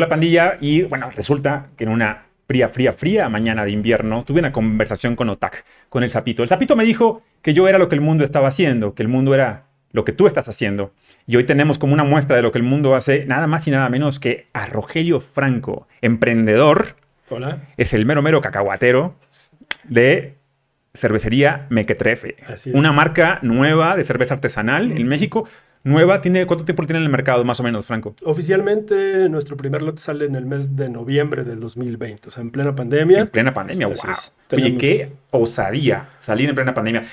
Hola pandilla, y bueno, resulta que en una fría, fría, fría mañana de invierno tuve una conversación con Otak, con el sapito. El sapito me dijo que yo era lo que el mundo estaba haciendo, que el mundo era lo que tú estás haciendo. Y hoy tenemos como una muestra de lo que el mundo hace, nada más y nada menos que a Rogelio Franco, emprendedor. Hola. Es el mero mero cacahuatero de cervecería Mequetrefe. Una marca nueva de cerveza artesanal en México. Nueva, tiene, ¿cuánto tiempo tiene en el mercado más o menos, Franco? Oficialmente nuestro primer lote sale en el mes de noviembre del 2020, o sea, en plena pandemia. En plena pandemia, wow. Oye, qué osadía salir en plena pandemia.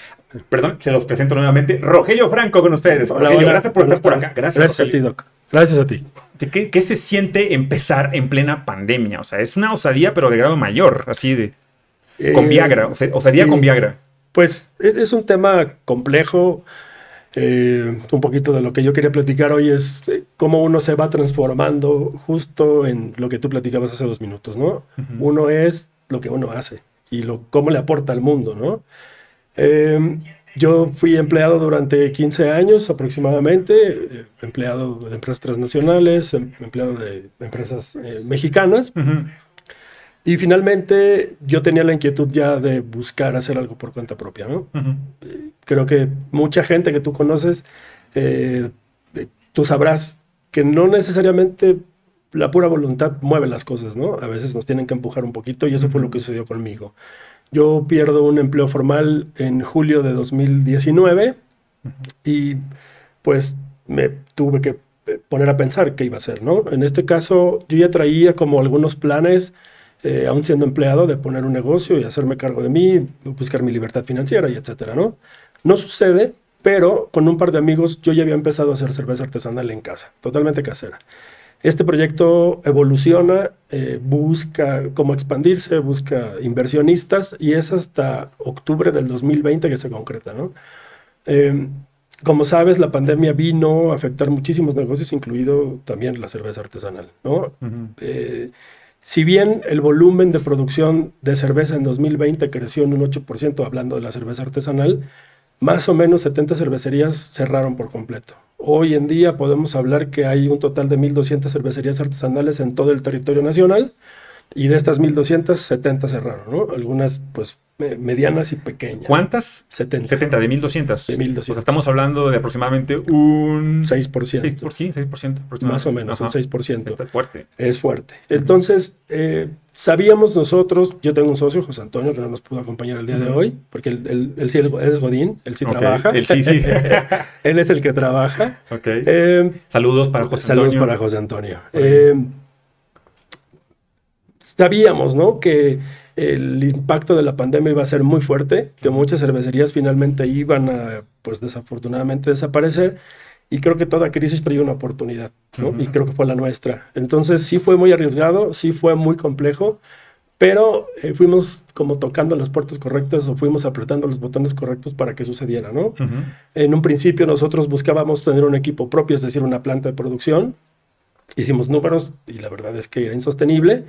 Perdón, se los presento nuevamente. Rogelio Franco con ustedes. Hola, Rogelio, hola. gracias por estar por acá. Gracias, Gracias a ti. Doc. Gracias a ti. ¿Qué, qué se siente empezar en plena pandemia? O sea, es una osadía, pero de grado mayor, así de... Con Eh, Viagra, o sea, osadía sí. con Viagra. Pues es, es un tema complejo. Eh, un poquito de lo que yo quería platicar hoy es eh, cómo uno se va transformando justo en lo que tú platicabas hace dos minutos, ¿no? Uno es lo que uno hace y lo, cómo le aporta al mundo, ¿no? Eh, yo fui empleado durante 15 años aproximadamente, eh, empleado de empresas transnacionales, em- empleado de empresas mexicanas. Y finalmente yo tenía la inquietud ya de buscar hacer algo por cuenta propia, ¿no? Creo que mucha gente que tú conoces, eh, eh, tú sabrás que no necesariamente la pura voluntad mueve las cosas, ¿no? A veces nos tienen que empujar un poquito y eso fue lo que sucedió conmigo. Yo pierdo un empleo formal en julio de 2019 y pues me tuve que eh, poner a pensar qué iba a hacer, ¿no? En este caso yo ya traía como algunos planes, eh, aún siendo empleado, de poner un negocio y hacerme cargo de mí, buscar mi libertad financiera y etcétera, ¿no? No sucede, pero con un par de amigos yo ya había empezado a hacer cerveza artesanal en casa, totalmente casera. Este proyecto evoluciona, eh, busca cómo expandirse, busca inversionistas y es hasta octubre del 2020 que se concreta, ¿no? Eh, como sabes, la pandemia vino a afectar muchísimos negocios, incluido también la cerveza artesanal, ¿no? Eh, si bien el volumen de producción de cerveza en 2020 creció en un 8%, hablando de la cerveza artesanal, más o menos 70 cervecerías cerraron por completo. Hoy en día podemos hablar que hay un total de 1.200 cervecerías artesanales en todo el territorio nacional y de estas 1.200, 70 cerraron, ¿no? Algunas pues medianas y pequeñas. ¿Cuántas? 70. 70, de 1200. De 1200. O sea, estamos hablando de aproximadamente un... 6%. 6%, por- sí, 6% aproximadamente. Más o menos, un Ajá. 6%. Está fuerte. Es fuerte. Entonces, eh, sabíamos nosotros, yo tengo un socio, José Antonio, que no nos pudo acompañar el día de Ujú. hoy, porque él, él- él sí es Godín, él sí Ok, trabaja. él sí, sí. él es el que trabaja. ok. Eh, Saludos para José saludos Antonio. para José Antonio. Eh, sabíamos, ¿no? Que el impacto de la pandemia iba a ser muy fuerte, que muchas cervecerías finalmente iban a, pues desafortunadamente, desaparecer. Y creo que toda crisis trae una oportunidad, ¿no? Ujú. Y creo que fue la nuestra. Entonces sí fue muy arriesgado, sí fue muy complejo, pero eh, fuimos como tocando las puertas correctas o fuimos apretando los botones correctos para que sucediera, ¿no? Ujú. En un principio nosotros buscábamos tener un equipo propio, es decir, una planta de producción. Hicimos números y la verdad es que era insostenible.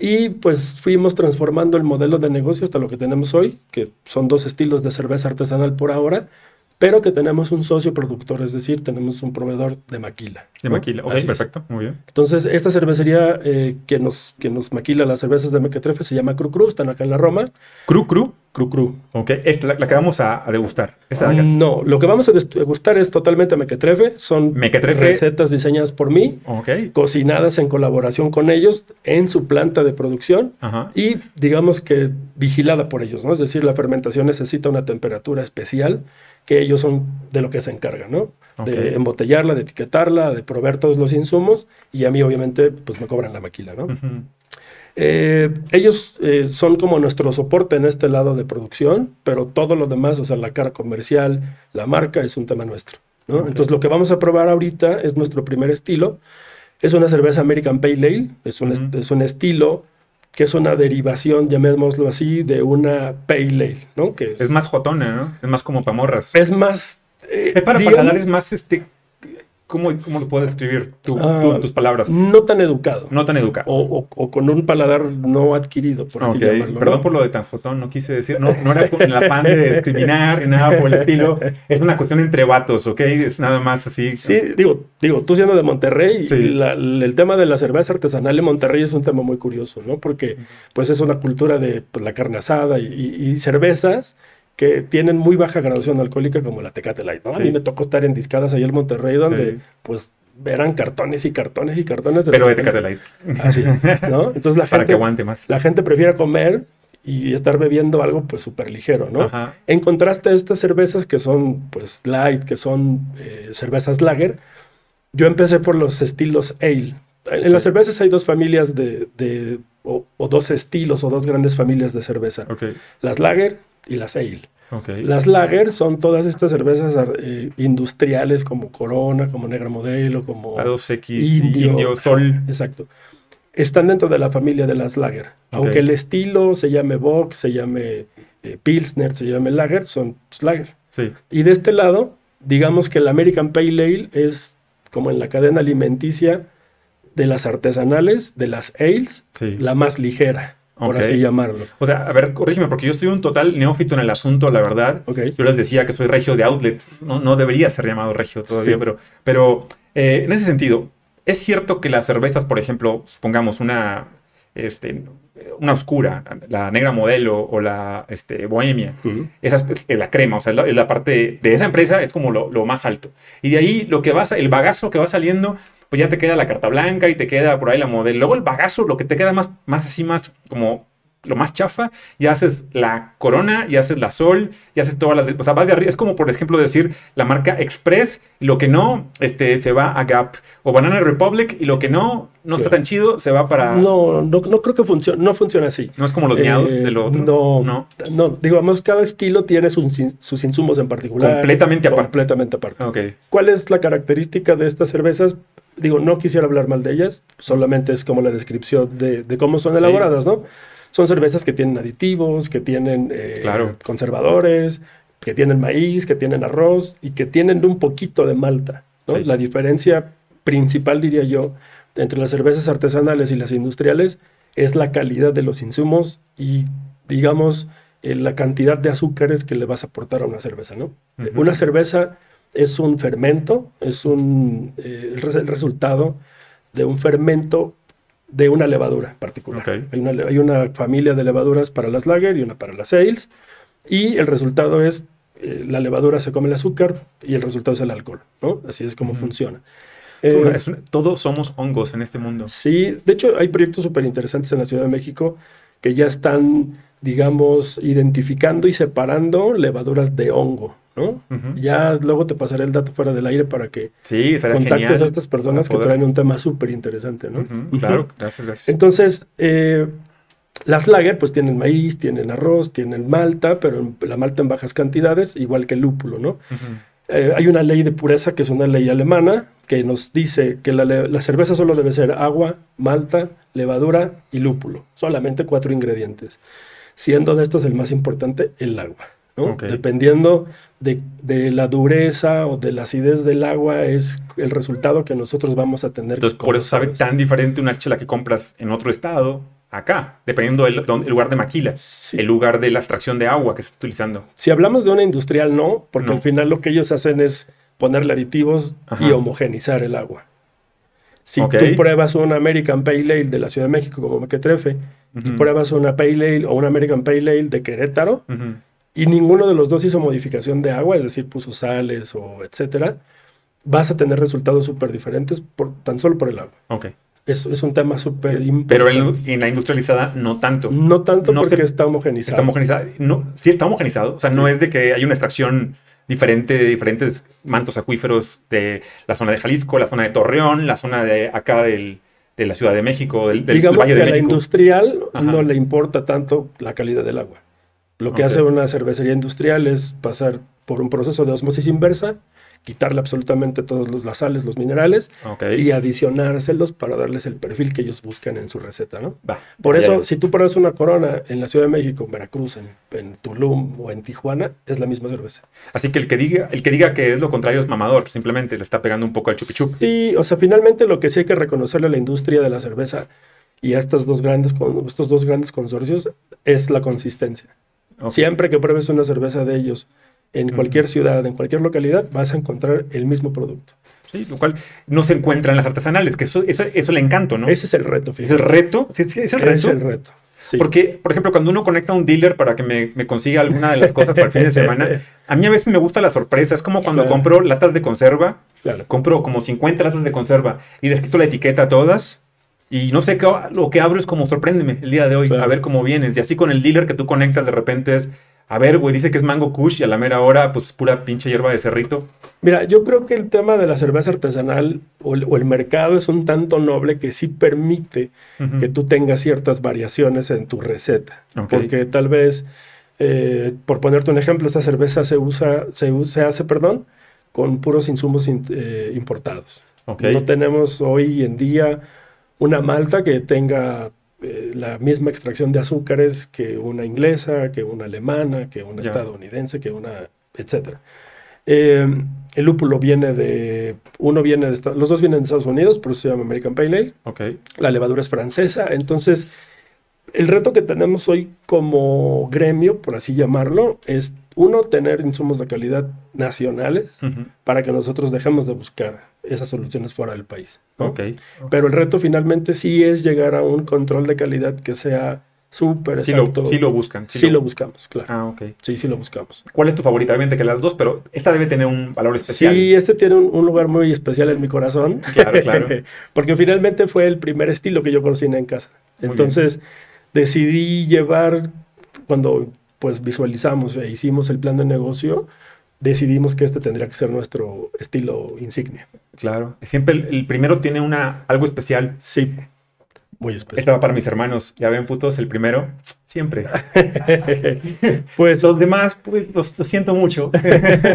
Y pues fuimos transformando el modelo de negocio hasta lo que tenemos hoy, que son dos estilos de cerveza artesanal por ahora, pero que tenemos un socio productor, es decir, tenemos un proveedor de maquila. De ¿no? maquila. Ok, Así es. perfecto. Muy bien. Entonces, esta cervecería eh, que, nos, que nos maquila las cervezas de Mequetrefe se llama Cru Cru, están acá en la Roma. Cru Cru. Cru Cru. Ok, esta la, la que vamos a, a degustar. Esta de acá. No, lo que vamos a degustar es totalmente Mequetrefe, son Mequetrefe. recetas diseñadas por mí, Ok. cocinadas en colaboración con ellos en su planta de producción Ajá. y digamos que vigilada por ellos, ¿no? Es decir, la fermentación necesita una temperatura especial que ellos son de lo que se encargan, ¿no? De embotellarla, de etiquetarla, de proveer todos los insumos y a mí obviamente pues me cobran la maquila, ¿no? Eh, ellos eh, son como nuestro soporte en este lado de producción, pero todo lo demás, o sea, la cara comercial, la marca, es un tema nuestro. ¿no? Entonces, lo que vamos a probar ahorita es nuestro primer estilo. Es una cerveza American Pale Ale, es un, est- es un estilo que es una derivación, llamémoslo así, de una Pale Ale, ¿no? Que es, Es más jotona, ¿no? Es más como pamorras. es más... eh, Es para digamos- paladares más, este, ¿Cómo, ¿Cómo lo puedes escribir tú, Ah, tú en tus palabras? No tan educado. No tan educado. O, o- o con un paladar no adquirido, por así llamarlo. Perdón ¿no? por lo de tan fotón, no quise decir, no, no era con el afán de discriminar ni nada por el estilo. Es una cuestión entre vatos, ¿ok? Es nada más así. Sí, digo, digo, tú siendo de Monterrey, Sí. la- el tema de la cerveza artesanal en Monterrey es un tema muy curioso, ¿no? Porque pues es una cultura de pues, la carne asada y, y- y cervezas que tienen muy baja graduación alcohólica como la Tecate Light, ¿no? A Sí. mí me tocó estar en discadas ahí en Monterrey donde Sí. pues eran cartones y cartones y cartones de Pero de Tecate Light. Así, ¿no? Entonces la Para que gente, aguante más. la gente prefiere comer y estar bebiendo algo pues súper ligero, ¿no? Ajá. En contraste a estas cervezas que son pues light, que son eh, cervezas lager, yo empecé por los estilos ale. En las Ok. cervezas hay dos familias de, de- o, o dos estilos o dos grandes familias de cerveza. Ok, Las lager y las ale. ok. Las lager son todas estas cervezas eh, industriales como Corona, como Negra Modelo, como... A 2X, Indio. Indio, Sol. Exacto. Están dentro de la familia de las lager. Aunque Ok. el estilo se llame Bock, se llame eh, Pilsner, se llame lager, son pues, lager. Sí, Y de este lado, digamos que el American Pale Ale es como en la cadena alimenticia de las artesanales, de las ales, sí. la más ligera, por así llamarlo. O sea, a ver, corrígeme, porque yo soy un total neófito en el asunto, la verdad. Yo les decía que soy regio de outlet. No, no debería ser llamado regio todavía, Sí. pero, pero eh, en ese sentido, ¿es cierto que las cervezas, por ejemplo, pongamos una, este, una oscura, la negra modelo o la este, bohemia, esa es, es la crema, o sea, es la, es la parte de esa empresa es como lo, lo más alto. Y de ahí lo que vas, el bagazo que va saliendo, pues ya te queda la carta blanca y te queda por ahí la modelo. Luego el bagazo, lo que te queda más, más así, más como lo más chafa, ya haces la corona, y haces la sol, y haces todas las... O sea, vas de arriba. Es como, por ejemplo, decir la marca Express, y lo que no, este, se va a Gap. O Banana Republic, y lo que no, no está tan chido, se va para... No, no, no creo que funcione, no funciona así. No es como los miados Eh, de lo otro. No, no. no, digamos, cada estilo tiene sus, sus insumos en particular. Completamente aparte. Completamente aparte. Ok. ¿Cuál es la característica de estas cervezas? Digo, no quisiera hablar mal de ellas, solamente es como la descripción de, de cómo son Sí. elaboradas, ¿no? Son cervezas que tienen aditivos, que tienen eh, Claro. conservadores, que tienen maíz, que tienen arroz y que tienen un poquito de malta, ¿no? Sí. La diferencia principal, diría yo, entre las cervezas artesanales y las industriales es la calidad de los insumos y, digamos, eh, la cantidad de azúcares que le vas a aportar a una cerveza, ¿no? Una cerveza es un fermento, es un, eh, el resultado de un fermento de una levadura particular. Hay, una, hay una familia de levaduras para las lager y una para las ales, y el resultado es, eh, la levadura se come el azúcar y el resultado es el alcohol, ¿no? Así es como funciona. Eh, una- es una- todos somos hongos en este mundo. Sí, de hecho hay proyectos súper interesantes en la Ciudad de México que ya están, digamos, identificando y separando levaduras de hongo, Ya luego te pasaré el dato fuera del aire para que Sí, contactes genial. a estas personas que traen un tema súper interesante, ¿no? Claro, gracias, gracias. Entonces, eh, las lager pues tienen maíz, tienen arroz, tienen malta, pero la malta en bajas cantidades, igual que el lúpulo, ¿no? Eh, hay una ley de pureza que es una ley alemana que nos dice que la cerveza solo debe ser agua, malta, levadura y lúpulo. Solamente cuatro ingredientes. Siendo de estos el más importante el agua. Dependiendo de, de la dureza o de la acidez del agua es el resultado que nosotros vamos a tener. Entonces, por eso sabe tan diferente una chela que compras en otro estado acá, dependiendo del lugar de maquila, Sí. el lugar de la extracción de agua que estás utilizando. Si hablamos de una industrial, no, porque No. al final lo que ellos hacen es ponerle aditivos Ajá. y homogenizar el agua. Si tú pruebas una American Pale Ale de la Ciudad de México como Mequetrefe y Ujú. pruebas una Pale Ale o una American Pale Ale de Querétaro. Y ninguno de los dos hizo modificación de agua, es decir, puso sales o etcétera, vas a tener resultados súper diferentes por, tan solo por el agua. Ok. Es, es un tema súper importante. Pero en, en la industrializada no tanto. No tanto no porque se- está homogenizado. Está homogenizado. No, sí está homogenizado. O sea, no es de que hay una extracción diferente de diferentes mantos acuíferos de la zona de Jalisco, la zona de Torreón, la zona de acá del, de la Ciudad de México, del, del Digamos Valle que de a la industrial Ajá. no le importa tanto la calidad del agua. Lo que hace una cervecería industrial es pasar por un proceso de osmosis inversa quitarle absolutamente todos los, las sales, los minerales Ok. y adicionárselos para darles el perfil que ellos buscan en su receta, ¿no? Por eso, si tú pruebas una corona en la Ciudad de México, en Veracruz, en, en Tulum o en Tijuana, es la misma cerveza. Así que el que diga, el que diga que es lo contrario es mamador, simplemente le está pegando un poco al chupi chup. Sí, o sea, finalmente lo que sí hay que reconocerle a la industria de la cerveza y a estas dos grandes, estos dos grandes consorcios es la consistencia. Siempre que pruebes una cerveza de ellos en cualquier ciudad, en cualquier localidad, vas a encontrar el mismo producto. Sí, lo cual no se encuentra en las artesanales, que eso, eso, eso le encanto, ¿no? Ese es el reto, Es el fíjate. reto. Sí, sí, es el reto. es el reto. Sí. Porque, por ejemplo, cuando uno conecta a un dealer para que me, me consiga alguna de las cosas para el fin de semana, a mí a veces me gusta la sorpresa. Es como cuando Claro. compro latas de conserva, Claro. compro como 50 latas de conserva y les quito la etiqueta a todas. Y no sé qué, lo que abro es como sorpréndeme el día de hoy, Claro. a ver cómo vienes. Y así con el dealer que tú conectas de repente es, a ver, güey, dice que es mango kush y a la mera hora, pues pura pinche hierba de cerrito. Mira, yo creo que el tema de la cerveza artesanal o el, o el mercado es un tanto noble que sí permite que tú tengas ciertas variaciones en tu receta. Porque tal vez, eh, por ponerte un ejemplo, esta cerveza se usa, se, se hace, perdón, con puros insumos in- eh, importados. No tenemos hoy en día una malta que tenga eh, la misma extracción de azúcares que una inglesa, que una alemana, que una estadounidense, que una, etcétera. Eh, el lúpulo viene de, uno viene de, los dos vienen de Estados Unidos, por eso se llama American Pale Ale. Ok. La levadura es francesa, entonces el reto que tenemos hoy como gremio, por así llamarlo, es uno, tener insumos de calidad nacionales para que nosotros dejemos de buscar esas soluciones fuera del país. ¿no? Ok. Pero el reto finalmente sí es llegar a un control de calidad que sea súper Sí lo, sí lo buscan. Sí lo buscamos, claro. Ah, ok. Sí, sí lo buscamos. ¿Cuál es tu favorita? Obviamente que las dos, pero esta debe tener un valor especial. Sí, este tiene un, un lugar muy especial en mi corazón. Claro, claro. Porque finalmente fue el primer estilo que yo cociné en casa. Muy Entonces decidí llevar, cuando pues visualizamos e hicimos el plan de negocio, decidimos que este tendría que ser nuestro estilo insignia. Claro. Siempre el, el primero tiene una, algo especial. Sí, muy especial. Esta va para mis hermanos. Ya ven, putos, el primero. Siempre. pues Los demás, pues, los, los siento mucho.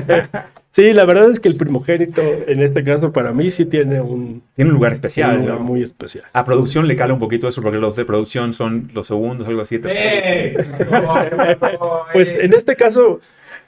sí, la verdad es que el primogénito, en este caso para mí, sí tiene un, Tiene un lugar un especial, lugar ¿no? muy especial. A producción le cala un poquito eso, porque los de producción son los segundos, algo así. tercero. Pues en este caso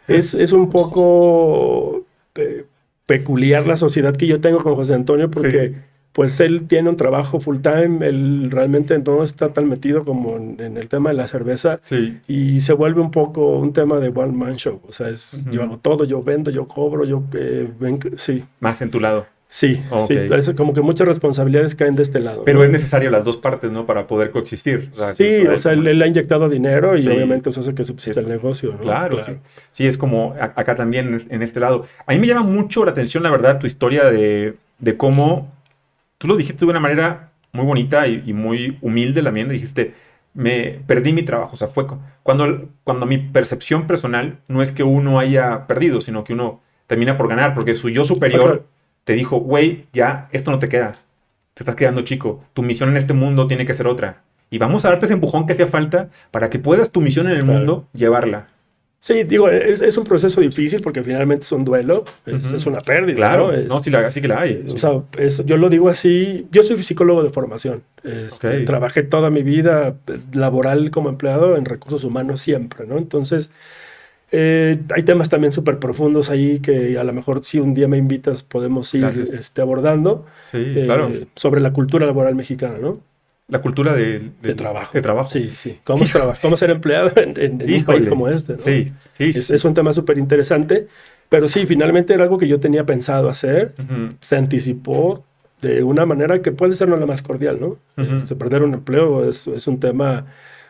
es, es un poco eh, peculiar la sociedad que yo tengo con José Antonio porque Sí. Pues él tiene un trabajo full time, él realmente no está tan metido como en, en el tema de la cerveza Sí. y se vuelve un poco un tema de one man show, o sea, es, yo hago todo, yo vendo, yo cobro, yo eh, ven- sí, Más en tu lado. sí, Ok. sí, parece como que muchas responsabilidades caen de este lado. Pero ¿no? es necesario las dos partes, ¿no? Para poder coexistir. O sea, Sí, o sea, él, él ha inyectado dinero y Sí. obviamente eso hace que subsista el negocio, ¿no? Claro, Sí. Sí, es como acá también en este lado. A mí me llama mucho la atención, la verdad, tu historia de, de cómo tú lo dijiste de una manera muy bonita y, y muy humilde también. Dijiste, me perdí mi trabajo. O sea, fue cu- cuando, cuando mi percepción personal no es que uno haya perdido, sino que uno termina por ganar, porque su yo superior te dijo, güey, ya, esto no te queda. Te estás quedando chico. Tu misión en este mundo tiene que ser otra. Y vamos a darte ese empujón que hacía falta para que puedas tu misión en el Claro. mundo llevarla. Sí, digo, es, es un proceso difícil porque finalmente es un duelo, es, una pérdida. Claro, ¿no? Es- no, sí, la, sí que la hay. eh, sí. O sea, es- yo lo digo así, yo soy psicólogo de formación. Este, Ok. Trabajé toda mi vida eh, laboral como empleado en recursos humanos siempre, ¿no? Entonces, eh, hay temas también súper profundos ahí que a lo mejor si un día me invitas podemos ir este, abordando Sí, eh, claro. sobre la cultura laboral mexicana, ¿no? La cultura de, De trabajo. De trabajo. Sí, sí. ¿Cómo, es traba- cómo ser empleado en, en- en un país como este? ¿no? Sí, sí, Es, sí. es un tema súper interesante, pero sí, finalmente era algo que yo tenía pensado hacer, Ujú. se anticipó de una manera que puede ser no la más cordial, ¿no? Ujú. Este, perder un empleo es, es un tema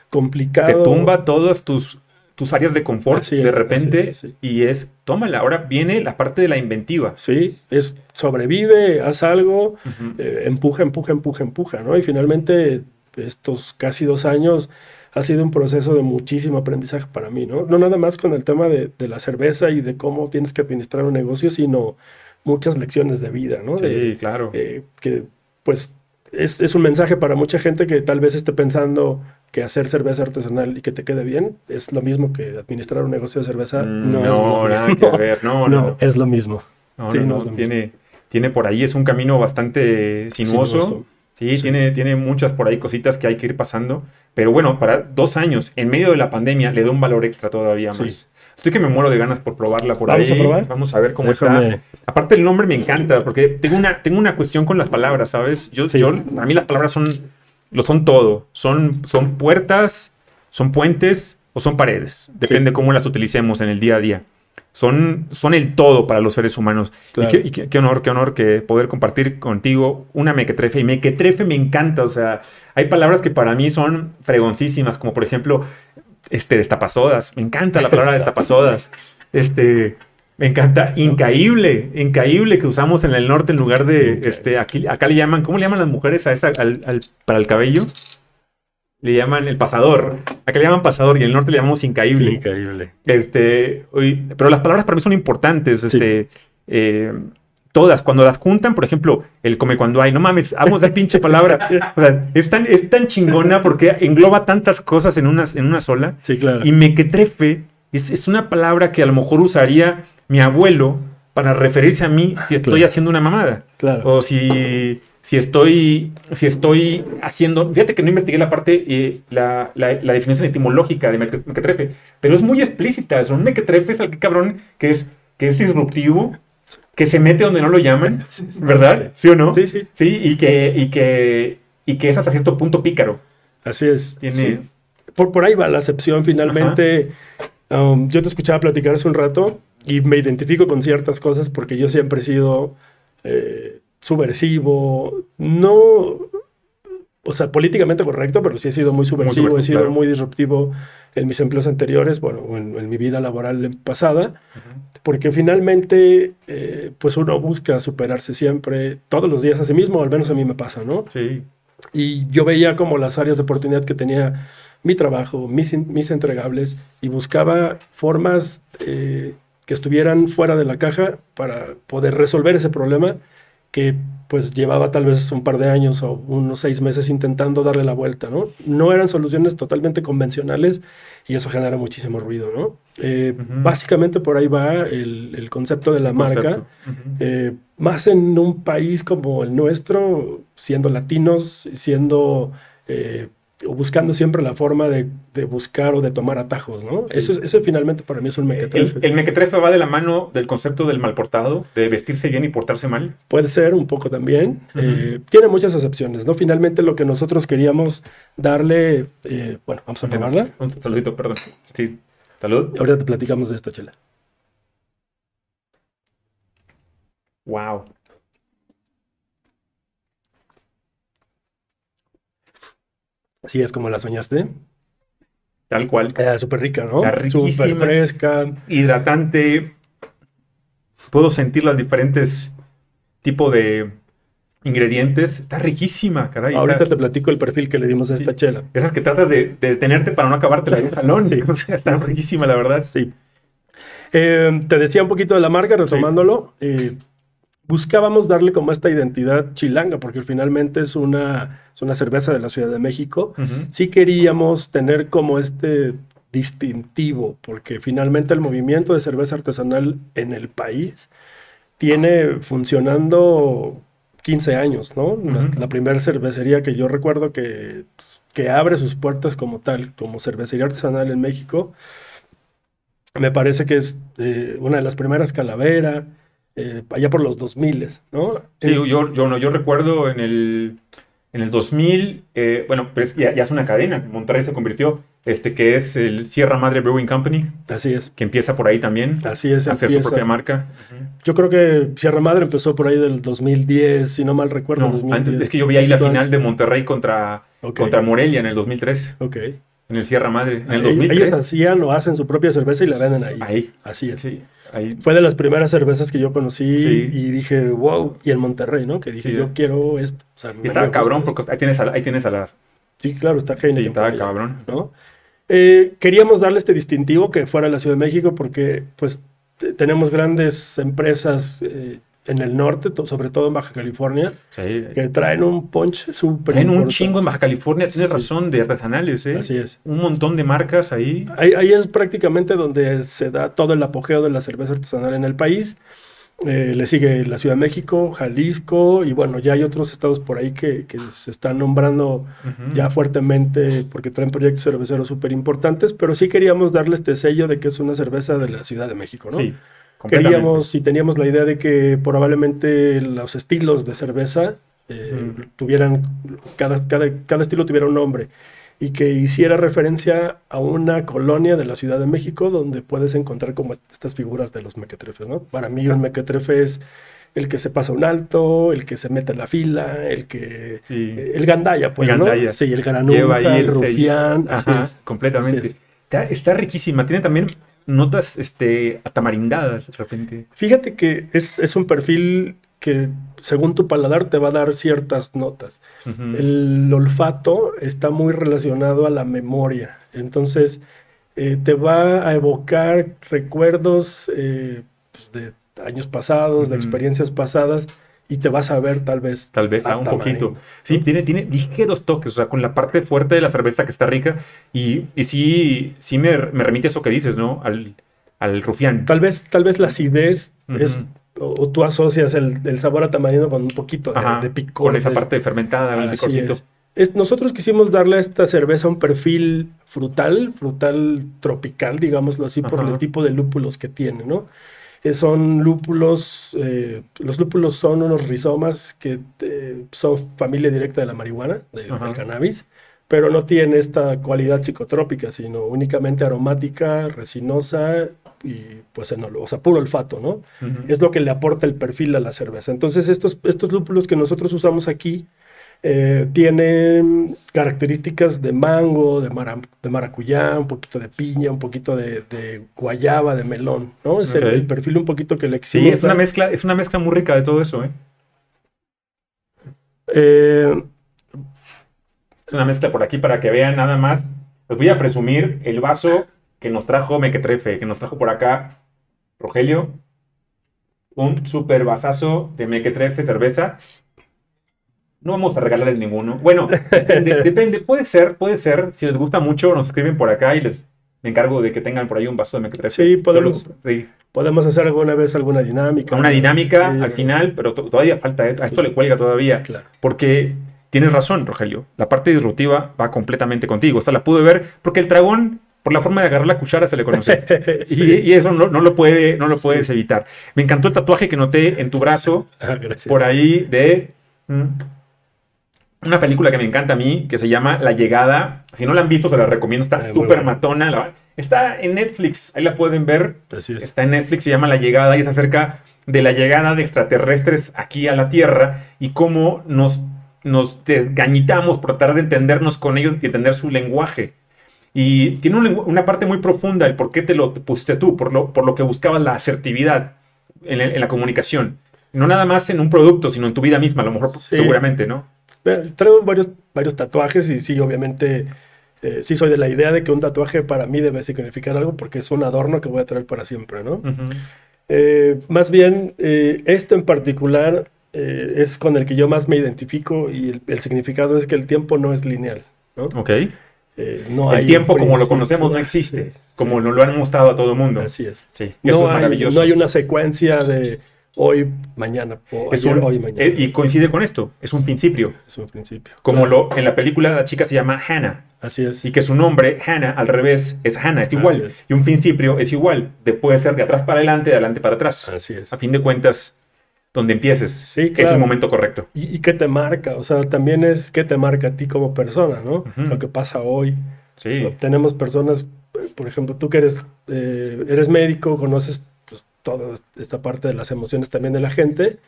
complicado. Te tumba todas tus, tus áreas de confort Así es, de repente así es, sí. y es, tómala, ahora viene la parte de la inventiva. Sí, es sobrevive, haz algo, eh, empuja, empuja, empuja, empuja, ¿no? Y finalmente estos casi dos años ha sido un proceso de muchísimo aprendizaje para mí, ¿no? No nada más con el tema de, de la cerveza y de cómo tienes que administrar un negocio, sino muchas lecciones de vida, ¿no? De- Sí, claro. eh, que pues es, es un mensaje para mucha gente que tal vez esté pensando que hacer cerveza artesanal y que te quede bien es lo mismo que administrar un negocio de cerveza. Mm, No, no, es lo nada mismo. que ver. No, no, No, es lo mismo. No, Sí, no, no mismo. tiene, tiene por ahí, es un camino bastante sinuoso. Sinuoso. Sí, Sí. Tiene, tiene muchas por ahí cositas que hay que ir pasando. Pero bueno, para dos años, en medio de la pandemia, le da un valor extra todavía Sí. más. Estoy que me muero de ganas por probarla por ¿Vamos ahí. a probar? Vamos a ver cómo Déjame- está. Aparte el nombre me encanta, porque tengo una, tengo una cuestión con las palabras, ¿sabes? Yo, Sí. yo, a mí las palabras son, lo son todo. Son, son puertas, son puentes o son paredes. Depende cómo las utilicemos en el día a día. Son, son el todo para los seres humanos. Claro. Y, qué, y qué- qué honor, qué honor que poder compartir contigo una mequetrefe. Y mequetrefe me encanta, o sea, hay palabras que para mí son fregoncísimas, como por ejemplo, este, destapasodas. Me encanta la palabra destapasodas. Este, me encanta incaíble, incaíble que usamos en el norte en lugar de, este, aquí, acá le llaman, ¿cómo le llaman las mujeres a esa, al- al- para el cabello? Le llaman el pasador. Acá le llaman pasador y en el norte le llamamos incaíble. Increíble. Este, pero las palabras para mí son importantes. Este, eh, todas, cuando las juntan, por ejemplo, el come cuando hay, no mames, amo esa pinche palabra. O sea, es tan, es tan chingona porque engloba tantas cosas en una, en una sola. Sí, claro. Y mequetrefe es, es una palabra que a lo mejor usaría mi abuelo para referirse a mí si estoy Claro. haciendo una mamada. Claro. O si, si estoy si estoy haciendo. Fíjate que no investigué la parte, eh, la, la- la definición etimológica de meque- mequetrefe, pero es muy explícita. Es un mequetrefe es aquel cabrón que es, que es disruptivo, que se mete donde no lo llaman. ¿verdad? ¿Sí o no? Sí, sí. Sí, y que, y que, y que es hasta cierto punto pícaro. Así es. Tiene. Sí. Por, por ahí va la acepción finalmente. Um, yo te escuchaba platicar hace un rato y me identifico con ciertas cosas porque yo siempre he sido eh, subversivo, no, o sea, políticamente correcto, pero sí he sido muy subversivo, he sido claro. muy disruptivo en mis empleos anteriores, bueno, en, en mi vida laboral pasada, porque finalmente, eh, pues uno busca superarse siempre, todos los días a sí mismo, al menos a mí me pasa, ¿no? Sí. Y yo veía como las áreas de oportunidad que tenía mi trabajo, mis, mis entregables, y buscaba formas eh, que estuvieran fuera de la caja para poder resolver ese problema que pues llevaba tal vez un par de años o unos seis meses intentando darle la vuelta, ¿no? No eran soluciones totalmente convencionales y eso genera muchísimo ruido, ¿no? Eh. Básicamente por ahí va el, el concepto de la marca. Eh, más en un país como el nuestro, siendo latinos, siendo eh, buscando siempre la forma de, de buscar o de tomar atajos, ¿no? Sí. Eso, es- eso finalmente para mí es un mequetrefe. El, el mequetrefe va de la mano del concepto del mal portado, de vestirse bien y portarse mal. Puede ser un poco también. Eh, tiene muchas excepciones, ¿no? Finalmente lo que nosotros queríamos darle, eh, bueno, vamos a probarla. Un saludito, perdón. Sí, salud. Ahorita te platicamos de esta chela. Wow. Así es como la soñaste. Tal cual. Eh, Súper rica, ¿no? Súper fresca. Hidratante. Puedo sentir los diferentes tipos de ingredientes. Está riquísima, caray. Ahorita Está- te platico el perfil que le dimos a esta Sí. chela. Esas que tratas de, de detenerte para no acabártela de un jalón. O sea, está riquísima, la verdad. Sí. Eh, te decía un poquito de la marca, retomándolo. eh, buscábamos darle como esta identidad chilanga, porque finalmente es una, es una cerveza de la Ciudad de México. Ujú. Sí queríamos tener como este distintivo, porque finalmente el movimiento de cerveza artesanal en el país tiene funcionando 15 años, ¿no? La, Ujú. la primera cervecería que yo recuerdo que, que abre sus puertas como tal, como cervecería artesanal en México, me parece que es eh, una de las primeras Calavera, eh, allá por los 2000, ¿no? Sí, yo, yo, no, yo recuerdo en el, en el 2000, eh, bueno, pues ya, ya es una cadena, Monterrey se convirtió, este, que es el Sierra Madre Brewing Company, Así es, que empieza por ahí también, así es. a hacer empieza. su propia marca. Yo creo que Sierra Madre empezó por ahí del 2010, si no mal recuerdo. No, 2010. antes- es que yo vi ahí la final de. Monterrey contra, contra Morelia en el 2003, ok. en el Sierra Madre, en el Ellos- 2003. Ellos hacían o hacen su propia cerveza y la venden ahí. Ahí, Así es. sí, ahí. Fue de las primeras cervezas que yo conocí Sí. y dije, wow, y en Monterrey, ¿no? Que dije, Sí. yo quiero esto. O sea, Y estaba cabrón, esto. porque ahí tienes a, ahí tienes a las... Sí, claro, está genial. Sí, estaba cabrón. ¿no? Eh, queríamos darle este distintivo que fuera la Ciudad de México porque pues te- tenemos grandes empresas eh, en el norte, sobre todo en Baja California, Sí. que traen un punch súper Traen un chingo en Baja California, tienes Sí. razón, de artesanales, ¿eh? Así es. Un montón de marcas ahí. Ahí, ahí es prácticamente donde se da todo el apogeo de la cerveza artesanal en el país. eh, le sigue la Ciudad de México, Jalisco y bueno, ya hay otros estados por ahí que, que se están nombrando ya fuertemente porque traen proyectos cerveceros súper importantes, pero sí queríamos darle este sello de que es una cerveza de la Ciudad de México, ¿no? Sí. Queríamos y teníamos la idea de que probablemente los estilos de cerveza eh, Ujú. tuvieran, cada, cada, cada estilo tuviera un nombre y que hiciera referencia a una colonia de la Ciudad de México donde puedes encontrar como est- estas figuras de los mequetrefes, ¿no? Para mí un mequetrefe es el que se pasa un alto, el que se mete en la fila, el que... Sí. El gandaya, pues, El ¿no? gandaya. Sí, el ahí el rufián, así Ajá, es. completamente. Así es. Está, está riquísima. Tiene también notas este, atamarindadas de repente. Fíjate que es, es un perfil que según tu paladar te va a dar ciertas notas. El olfato está muy relacionado a la memoria, entonces eh, te va a evocar recuerdos eh, pues, de años pasados, de experiencias pasadas, y te vas a ver tal vez. Tal vez, ah, un poquito. Sí, tiene, tiene ligeros toques, o sea, con la parte fuerte de la cerveza que está rica. Y, y sí, sí me, me remite a eso que dices, ¿no? Al, al rufián. Tal vez, tal vez la acidez es, o, o tú asocias el, el sabor a tamarindo con un poquito de, Ajá, de picor. con esa de- parte fermentada, el picorcito. es. Es- nosotros quisimos darle a esta cerveza un perfil frutal, frutal tropical, digámoslo así, por el tipo de lúpulos que tiene, ¿no? Eh, son lúpulos, eh, los lúpulos son unos rizomas que eh, son familia directa de la marihuana, de- del cannabis, pero no tiene esta cualidad psicotrópica, sino únicamente aromática, resinosa y pues enolo- o sea, puro olfato, ¿no? Es lo que le aporta el perfil a la cerveza. Entonces, estos, estos lúpulos que nosotros usamos aquí eh, tienen características de mango, de, mara- de maracuyá, un poquito de piña, un poquito de, de guayaba, de melón, ¿no? Es el- perfil un poquito que le Sí, quisimos es una mezcla, es una mezcla muy rica de todo eso, ¿eh? Eh, Es una mezcla por aquí para que vean nada más. Les voy a presumir el vaso que nos trajo Mequetrefe, que nos trajo por acá Rogelio. Un super vasazo de Mequetrefe cerveza. No vamos a regalarles ninguno. Bueno, depende, depende. Puede ser, puede ser. Si les gusta mucho, nos escriben por acá y les me encargo de que tengan por ahí un vaso de Mequetrefe. Sí, podemos. lo- sí. podemos hacer alguna vez alguna dinámica. Una dinámica Sí, al final, pero to- todavía falta. ¿eh? A esto le cuelga todavía. Claro. Porque tienes razón, Rogelio. La parte disruptiva va completamente contigo. Esta la pude ver porque el dragón, por la forma de agarrar la cuchara, se le conoce. Y, Sí. y eso no, no lo, puede, no lo Sí. puedes evitar. Me encantó el tatuaje que noté en tu brazo, Ah, gracias. por ahí, de mm, una película que me encanta a mí, que se llama La Llegada. Si no la han visto, se la recomiendo. Está súper matona. la- está en Netflix. Ahí la pueden ver. Así es. Está en Netflix, se llama La Llegada y es acerca de la llegada de extraterrestres aquí a la Tierra y cómo nos, nos desgañitamos por tratar de entendernos con ellos y entender su lenguaje. Y tiene un una parte muy profunda, el por qué te lo pusiste tú, por lo, por lo que buscabas la asertividad en, la comunicación. No nada más en un producto, sino en tu vida misma, a lo mejor Sí. seguramente, ¿no? Traigo varios, varios tatuajes y sí, obviamente, eh, sí soy de la idea de que un tatuaje para mí debe significar algo porque es un adorno que voy a traer para siempre, ¿no? Eh, más bien, este en particular es con el que yo más me identifico y el, el significado es que el tiempo no es lineal, ¿no? Ok. Eh, no El hay tiempo como lo conocemos no existe, Sí, como nos lo han mostrado a todo el mundo. Así es. Sí, No es hay, maravilloso. no hay una secuencia de hoy, mañana, o Es ayer, un- hoy, mañana. eh, y coincide con esto, es un principio. es un principio. Como Claro, lo en la película la chica se llama Hannah Así es. y que su nombre, Hannah, al revés, es Hannah, es igual. Es. Y un principio es igual, de, puede ser de atrás para adelante, de adelante para atrás. Así es. A fin de cuentas, donde empieces Sí, es claro. el momento correcto. ¿Y, y qué te marca? O sea, también es qué te marca a ti como persona, ¿no? Ujú. Lo que pasa hoy. Sí, Tenemos personas, por ejemplo, tú que eres, eh, eres médico, conoces toda esta parte de las emociones también de la gente,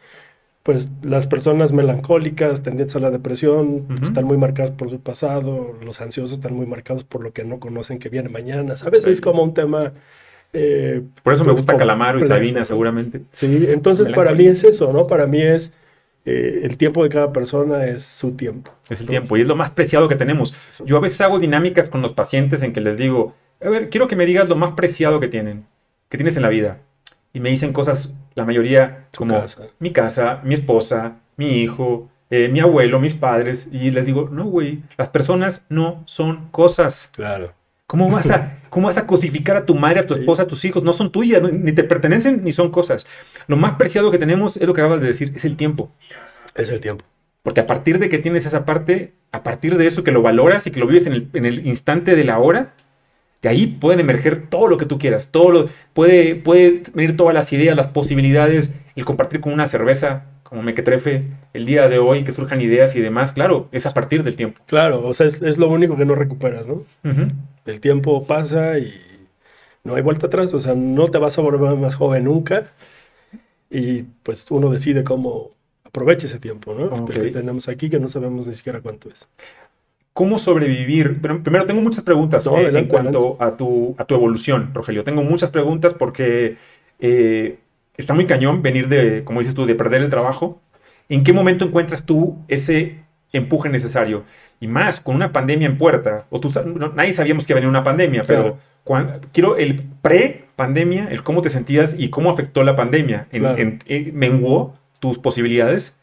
pues las personas melancólicas, tendientes a la depresión, pues, Ujú. están muy marcadas por su pasado, los ansiosos están muy marcados por lo que no conocen que viene mañana, ¿sabes? Es como un tema... eh, por eso me pues, gusta Calamaro y Sabina, seguramente. Sí, entonces para mí es eso, ¿no? Para mí es eh, el tiempo de cada persona es su tiempo. Es el tiempo y es lo más preciado que tenemos. Yo a veces hago dinámicas con los pacientes en que les digo, a ver, quiero que me digas lo más preciado que tienen, que tienes en la vida. Y me dicen cosas, la mayoría, como casa. mi casa, mi esposa, mi hijo, eh, mi abuelo, mis padres. Y les digo, no, güey, las personas no son cosas. Claro. ¿Cómo vas a, cómo vas a cosificar a tu madre, a tu esposa, a tus hijos? No son tuyas, ni te pertenecen, ni son cosas. Lo más preciado que tenemos es lo que acabas de decir, es el tiempo. Es el tiempo. Porque a partir de que tienes esa parte, a partir de eso que lo valoras y que lo vives en el, en el instante de la hora, de ahí pueden emerger todo lo que tú quieras. Todo lo, puede, puede venir todas las ideas, las posibilidades, el compartir con una cerveza, como Mequetrefe, el día de hoy, que surjan ideas y demás. Claro, es a partir del tiempo. Claro, o sea, es, es lo único que no recuperas, ¿no? El tiempo pasa y no hay vuelta atrás, o sea, no te vas a volver más joven nunca y pues uno decide cómo aprovecha ese tiempo, ¿no? Ok. El que tenemos aquí que no sabemos ni siquiera cuánto es. ¿Cómo sobrevivir? Pero primero tengo muchas preguntas No, eh, en adelante, cuanto a tu, a tu evolución, Rogelio. Tengo muchas preguntas porque eh, está muy cañón venir de, como dices tú, de perder el trabajo. ¿En qué momento encuentras tú ese empuje necesario? Y más, con una pandemia en puerta, o tú, no- nadie sabíamos que venía una pandemia, pero Claro. cuan- quiero el pre-pandemia, el cómo te sentías y cómo afectó la pandemia. En- Claro. en- en- ¿Menguó tus posibilidades?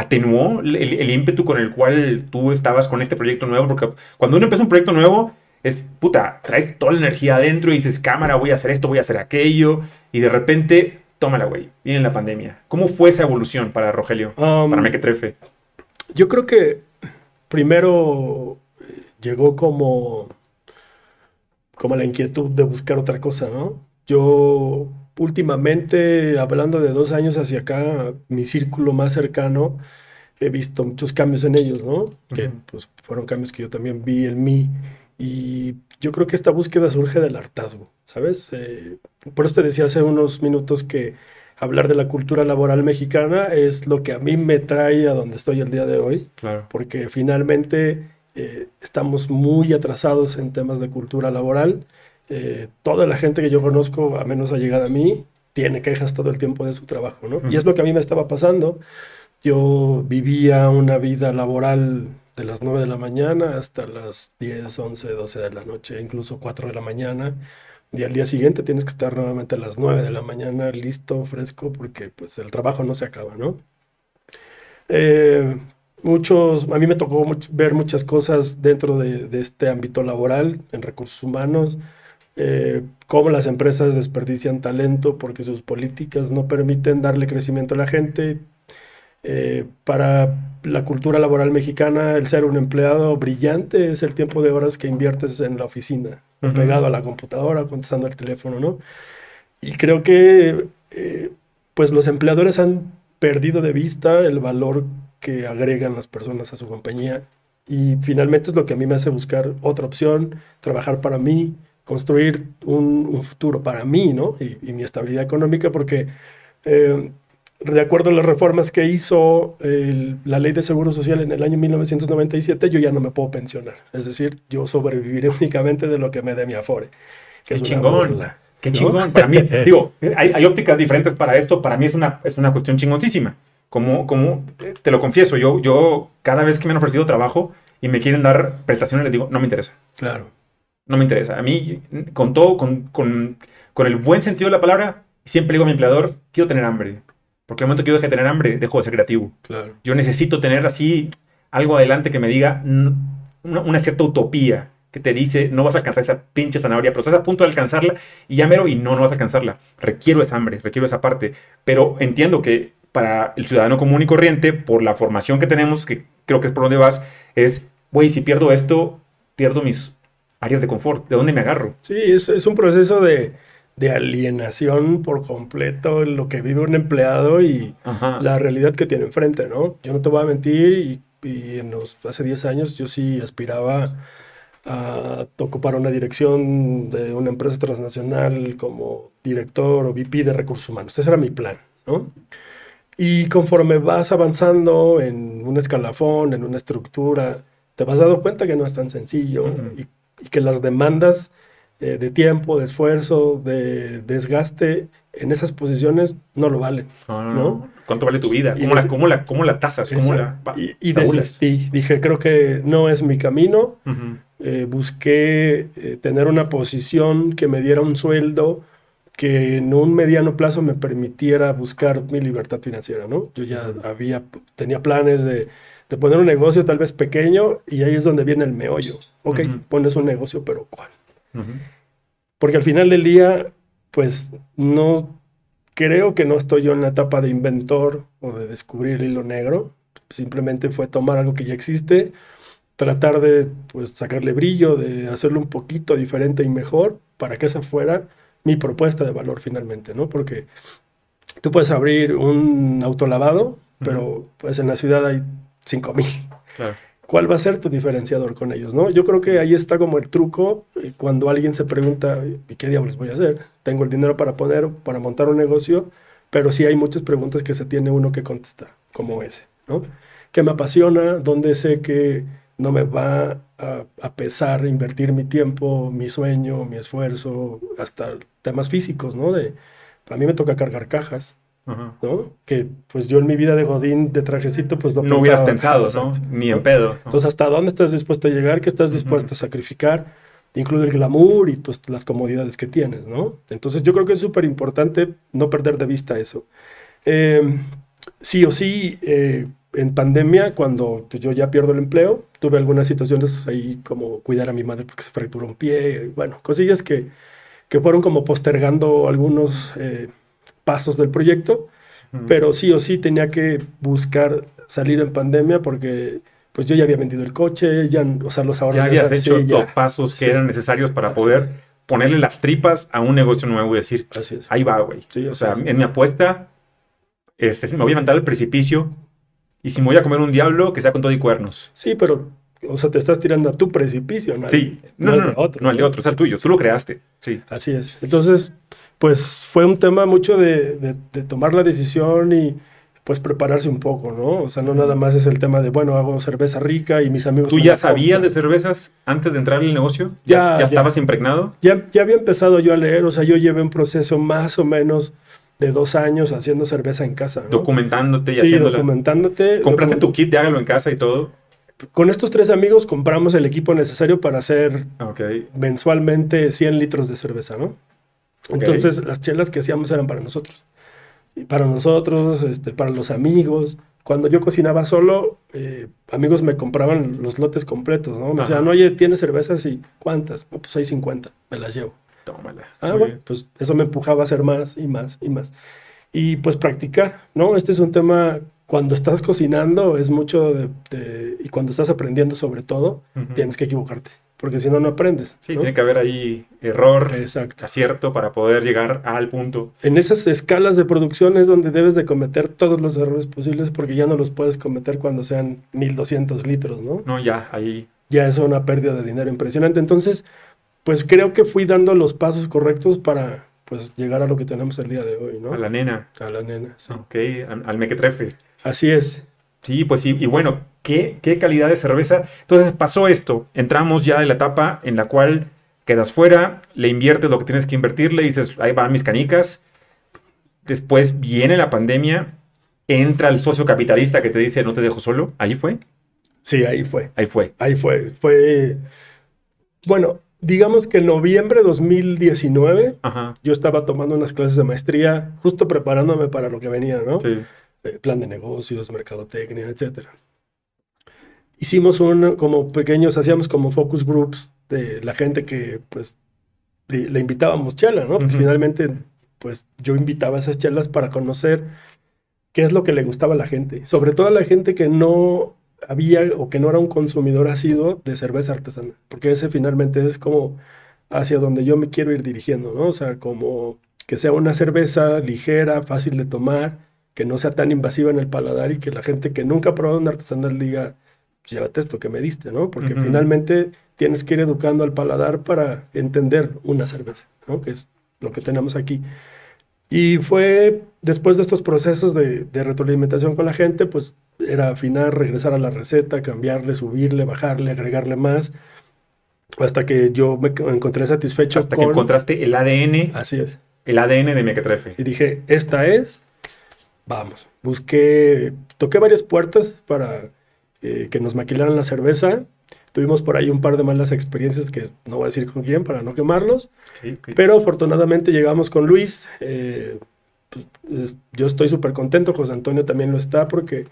Atenuó el, el ímpetu con el cual tú estabas con este proyecto nuevo, porque cuando uno empieza un proyecto nuevo, es, puta, traes toda la energía adentro y dices, cámara, voy a hacer esto, voy a hacer aquello, y de repente, tómala, güey, viene la pandemia. ¿Cómo fue esa evolución para Rogelio? Um, para Mequetrefe. Yo creo que primero eh, llegó como, como la inquietud de buscar otra cosa, ¿no? Yo últimamente, hablando de dos años hacia acá, mi círculo más cercano, he visto muchos cambios en ellos, ¿no? Que pues, fueron cambios que yo también vi en mí. Y yo creo que esta búsqueda surge del hartazgo, ¿sabes? Eh, por eso te decía hace unos minutos que hablar de la cultura laboral mexicana es lo que a mí me trae a donde estoy el día de hoy, Claro. porque finalmente eh, estamos muy atrasados en temas de cultura laboral. Eh, toda la gente que yo conozco, a menos ha llegado a mí, tiene quejas todo el tiempo de su trabajo, ¿no? Y es lo que a mí me estaba pasando. Yo vivía una vida laboral de las 9 de la mañana hasta las 10, 11, 12 de la noche, incluso 4 de la mañana. Y al día siguiente tienes que estar nuevamente a las 9 de la mañana listo, fresco, porque pues el trabajo no se acaba, ¿no? Eh, muchos, a mí me tocó much- ver muchas cosas dentro de, de este ámbito laboral, en recursos humanos, eh, cómo las empresas desperdician talento porque sus políticas no permiten darle crecimiento a la gente. Eh, para la cultura laboral mexicana, el ser un empleado brillante es el tiempo de horas que inviertes en la oficina, pegado a la computadora, contestando el teléfono, ¿no? Y creo que eh, pues los empleadores han perdido de vista el valor que agregan las personas a su compañía y finalmente es lo que a mí me hace buscar otra opción, trabajar para mí, construir un, un futuro para mí, ¿no? Y, y mi estabilidad económica porque eh, de acuerdo a las reformas que hizo el- la ley de seguro social en el año 1997, yo ya no me puedo pensionar. Es decir, yo sobreviviré únicamente de lo que me dé mi Afore. Qué que chingón. burla. Qué ¿no? chingón. Para mí, digo, hay, hay ópticas diferentes para esto. Para mí es una, es una cuestión chingoncísima. Como, como eh, te lo confieso, yo, yo cada vez que me han ofrecido trabajo y me quieren dar prestaciones, les digo, no me interesa. Claro. No me interesa. A mí, con todo, con, con, con el buen sentido de la palabra, siempre digo a mi empleador, quiero tener hambre. Porque al momento que yo deje de tener hambre, dejo de ser creativo. Claro. Yo necesito tener así algo adelante que me diga una, una cierta utopía que te dice, no vas a alcanzar esa pinche zanahoria, pero estás a punto de alcanzarla y ya mero, y no, no vas a alcanzarla. Requiero esa hambre, requiero esa parte. Pero entiendo que para el ciudadano común y corriente, por la formación que tenemos, que creo que es por donde vas, es, güey, si pierdo esto, pierdo mis áreas de confort. ¿De dónde me agarro? Sí, es, es un proceso de, de alienación por completo en lo que vive un empleado y Ajá. la realidad que tiene enfrente, ¿no? Yo no te voy a mentir y, y en los, hace 10 años yo sí aspiraba a ocupar una dirección de una empresa transnacional como director o VP de recursos humanos. Ese era mi plan, ¿no? Y conforme vas avanzando en un escalafón, en una estructura, te vas dando cuenta que no es tan sencillo Ujú. y, y que las demandas eh, de tiempo, de esfuerzo, de desgaste en esas posiciones no lo valen. No, no, ¿no? no. ¿Cuánto vale tu vida? Y ¿Cómo la, des- cómo la, cómo la tasas? ¿Cómo la pa- y, y desistí. Dije, creo que no es mi camino. Ujú. Eh, busqué eh, tener una posición que me diera un sueldo que en un mediano plazo me permitiera buscar mi libertad financiera, ¿no? Yo ya había, tenía planes de, de poner un negocio tal vez pequeño y ahí es donde viene el meollo. Ok, Ujú. pones un negocio, pero ¿cuál? Porque al final del día, pues no creo que no estoy yo en la etapa de inventor o de descubrir el hilo negro. Simplemente fue tomar algo que ya existe, tratar de pues, sacarle brillo, de hacerlo un poquito diferente y mejor para que esa fuera mi propuesta de valor finalmente, ¿no? Porque tú puedes abrir un autolavado, pero pues en la ciudad hay 5000. Claro. ¿Cuál va a ser tu diferenciador con ellos, no? Yo creo que ahí está como el truco eh, cuando alguien se pregunta, ¿y qué diablos voy a hacer? Tengo el dinero para poner, para montar un negocio, pero sí hay muchas preguntas que se tiene uno que contestar, como ese, ¿no? ¿Qué me apasiona? ¿Dónde sé que no me va a, a, pesar invertir mi tiempo, mi sueño, mi esfuerzo, hasta temas físicos, ¿no? De, a mí me toca cargar cajas, ¿no? Que pues yo en mi vida de Godín, de trajecito, pues no, no hubieras pensado, ¿no? Ni en pedo. Entonces, ¿hasta dónde estás dispuesto a llegar? ¿Qué estás dispuesto a sacrificar? Incluye el glamour y pues las comodidades que tienes, ¿no? Entonces yo creo que es súper importante no perder de vista eso. Em, sí o sí, eh, en pandemia, cuando pues, yo ya pierdo el empleo, tuve algunas situaciones ahí como cuidar a mi madre porque se fracturó un pie, bueno, cosillas que, que fueron como postergando algunos eh, pasos del proyecto, pero sí o sí tenía que buscar salir en pandemia porque pues yo ya había vendido el coche, ya, o sea, los ahorros... Ya habías hecho los pasos que eran necesarios para poder ponerle las tripas a un negocio nuevo y decir, ahí va, güey. o sea, en mi apuesta, este, me voy a levantar al precipicio y si me voy a comer un diablo, que sea con todo y cuernos. Sí, pero, o sea, te estás tirando a tu precipicio, ¿no? Sí, no, no, no, otro. no, el de otro, es el tuyo, tú lo creaste, sí. Así es. Entonces, pues fue un tema mucho de, tomar la decisión y pues prepararse un poco, ¿no? O sea, no nada más es el tema de, bueno, hago cerveza rica y mis amigos... ¿Tú ya sabías de cervezas antes de entrar en el negocio? ¿Ya, ya, estabas impregnado? Ya, ya había empezado yo a leer, o sea, yo llevé un proceso más o menos de dos años haciendo cerveza en casa. Documentándote y sí, documentándote. ¿Compraste tu kit de hágalo en casa y todo? Con estos tres amigos compramos el equipo necesario para hacer mensualmente 100 litros de cerveza, ¿no? Entonces las chelas que hacíamos eran para nosotros. Y para nosotros, este, para los amigos. Cuando yo cocinaba solo, eh, amigos me compraban los lotes completos, ¿no? Me decían, oye, ¿tienes cervezas? Y ¿cuántas? pues hay 50, me las llevo. Tómala. Ah, bueno, pues eso me empujaba a hacer más y más y más. Y pues practicar, ¿no? Este es un tema, cuando estás cocinando, es mucho de, y cuando estás aprendiendo sobre todo, tienes que equivocarte porque si no, no aprendes. Sí, tiene que haber ahí error, acierto para poder llegar al punto. En esas escalas de producción es donde debes de cometer todos los errores posibles porque ya no los puedes cometer cuando sean 1200 litros, ¿no? No, ya, ahí. Ya es una pérdida de dinero impresionante. Entonces, pues creo que fui dando los pasos correctos para pues llegar a lo que tenemos el día de hoy, ¿no? A la nena. A la nena, sí. Ok, al mequetrefe. Así es. Sí, pues sí, y bueno, ¿qué, qué calidad de cerveza. Entonces pasó esto, entramos ya en la etapa en la cual quedas fuera, le inviertes lo que tienes que invertirle, dices, ahí van mis canicas. Después viene la pandemia, entra el socio capitalista que te dice, no te dejo solo. ¿Ahí fue? Sí, ahí fue. Ahí fue. Ahí fue. Fue. Bueno, digamos que en noviembre de 2019, yo estaba tomando unas clases de maestría, justo preparándome para lo que venía, ¿no? Sí. Eh, plan de negocios, mercadotecnia, etc. Hicimos un, como pequeños, hacíamos como focus groups de la gente que, pues, le, invitábamos chela, ¿no? Porque finalmente, pues, yo invitaba a esas chelas para conocer qué es lo que le gustaba a la gente. Sobre todo a la gente que no había o que no era un consumidor asiduo de cerveza artesanal. Porque ese finalmente es como hacia donde yo me quiero ir dirigiendo, ¿no? O sea, como que sea una cerveza ligera, fácil de tomar, que no sea tan invasiva en el paladar y que la gente que nunca ha probado un artesanal diga, pues llévate esto que me diste, ¿no? Porque finalmente tienes que ir educando al paladar para entender una cerveza, ¿no? Que es lo que tenemos aquí. Y fue después de estos procesos de, de retroalimentación con la gente, pues era afinar, regresar a la receta, cambiarle, subirle, bajarle, agregarle más, hasta que yo me encontré satisfecho. Hasta que encontraste el ADN. Así es. El ADN de Mequetrefe. Y dije, esta es, vamos. Busqué, toqué varias puertas para eh, que nos maquilaran la cerveza. Tuvimos por ahí un par de malas experiencias que no voy a decir con quién para no quemarlos. Pero afortunadamente llegamos con Luis. Eh, pues, yo estoy súper contento, José Antonio también lo está porque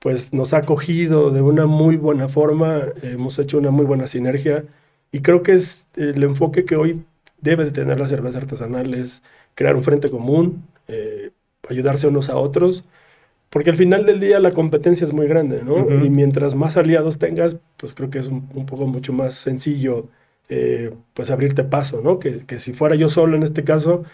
pues nos ha acogido de una muy buena forma, hemos hecho una muy buena sinergia Y creo que es el enfoque que hoy debe de tener la cerveza artesanal, es crear un frente común, eh, ayudarse unos a otros, porque al final del día la competencia es muy grande, ¿no? Y mientras más aliados tengas, pues creo que es un, un poco mucho más sencillo, eh, pues abrirte paso, ¿no? Que, que si fuera yo solo en este caso,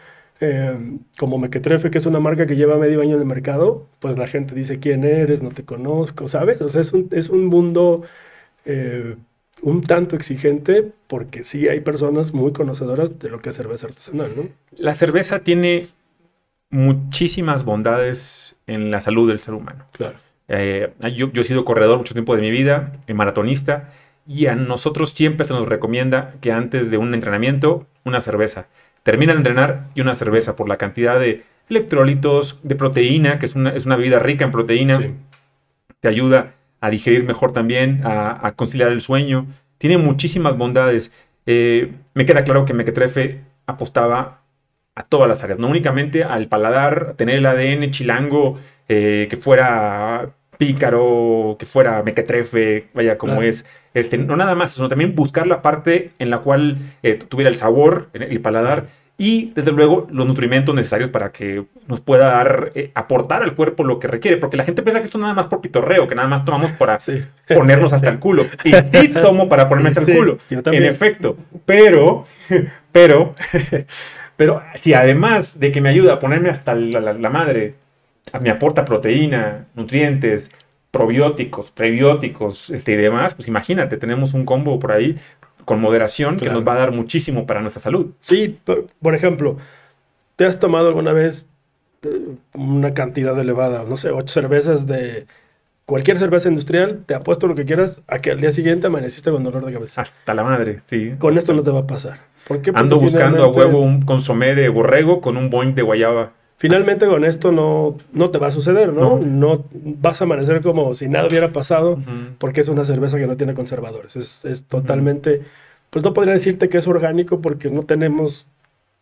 eh, como Mequetrefe, que es una marca que lleva medio año en el mercado, pues la gente dice quién eres, no te conozco, ¿sabes? O sea, es un, es un mundo eh, un tanto exigente porque sí hay personas muy conocedoras de lo que es cerveza artesanal, ¿no? La cerveza tiene muchísimas bondades en la salud del ser humano. Claro. Eh, yo, yo he sido corredor mucho tiempo de mi vida, eh, maratonista, y a nosotros siempre se nos recomienda que antes de un entrenamiento, una cerveza. Termina de entrenar y una cerveza por la cantidad de electrolitos, de proteína, que es una, es una bebida rica en proteína, Sí. te ayuda a digerir mejor también, a, a conciliar el sueño. Tiene muchísimas bondades. Eh, me queda claro que Mequetrefe apostaba a todas las áreas, no únicamente al paladar, tener el ADN chilango, eh, que fuera pícaro, que fuera mequetrefe, vaya como Claro. es. Este, no nada más, sino también buscar la parte en la cual eh, tuviera el sabor, el paladar y desde luego los nutrimentos necesarios para que nos pueda dar, eh, aportar al cuerpo lo que requiere, porque la gente piensa que esto nada más por pitorreo, que nada más tomamos para Sí. ponernos hasta el culo. Y sí tomo para ponerme hasta Sí, el culo. yo En efecto. Pero, pero, pero si además de que me ayuda a ponerme hasta la, la- la madre, me aporta proteína, nutrientes, probióticos, prebióticos este, y demás, pues imagínate, tenemos un combo por ahí con moderación que nos va a dar muchísimo para nuestra salud. Sí, por, por ejemplo, ¿te has tomado alguna vez eh, una cantidad elevada, no sé, ocho cervezas de cualquier cerveza industrial? Te apuesto lo que quieras a que al día siguiente amaneciste con dolor de cabeza. Hasta la madre, sí. Con esto no te va a pasar. ¿Por qué? Porque Ando buscando a huevo un consomé de borrego con un boing de guayaba. Finalmente con esto no, no te va a suceder, ¿no? No. No vas a amanecer como si nada hubiera pasado. Porque es una cerveza que no tiene conservadores. Es, es totalmente, pues no podría decirte que es orgánico porque no tenemos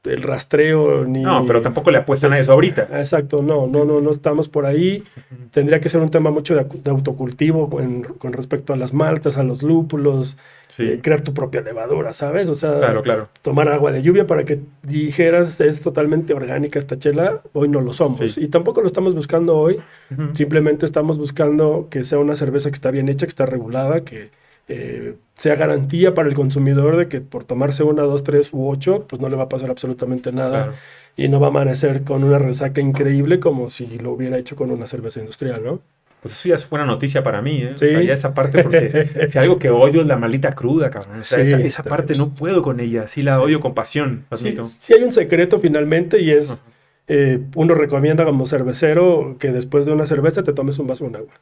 el rastreo ni... No, pero tampoco le apuestan a eso ahorita. Exacto, no, no, no, no estamos por ahí. Tendría que ser un tema mucho de, autocultivo con, con respecto a las maltas, a los lúpulos, Sí, eh, crear tu propia levadura, ¿sabes? O sea, claro, claro. tomar agua de lluvia para que dijeras es totalmente orgánica esta chela, hoy no lo somos. Sí. Y tampoco lo estamos buscando hoy. Simplemente estamos buscando que sea una cerveza que está bien hecha, que está regulada, que eh, sea garantía para el consumidor de que por tomarse una, dos, tres u ocho, pues no le va a pasar absolutamente nada Claro. y no va a amanecer con una resaca increíble como si lo hubiera hecho con una cerveza industrial, ¿no? Pues eso ya es buena noticia para mí, ¿eh? Sí. O sea, ya esa parte, porque si algo que odio es la maldita cruda, cabrón. O sea, Sí, esa, esa parte no puedo con ella. Sí la odio con pasión, Sí, admito. sí hay un secreto finalmente y es, eh, uno recomienda como cervecero que después de una cerveza te tomes un vaso con agua,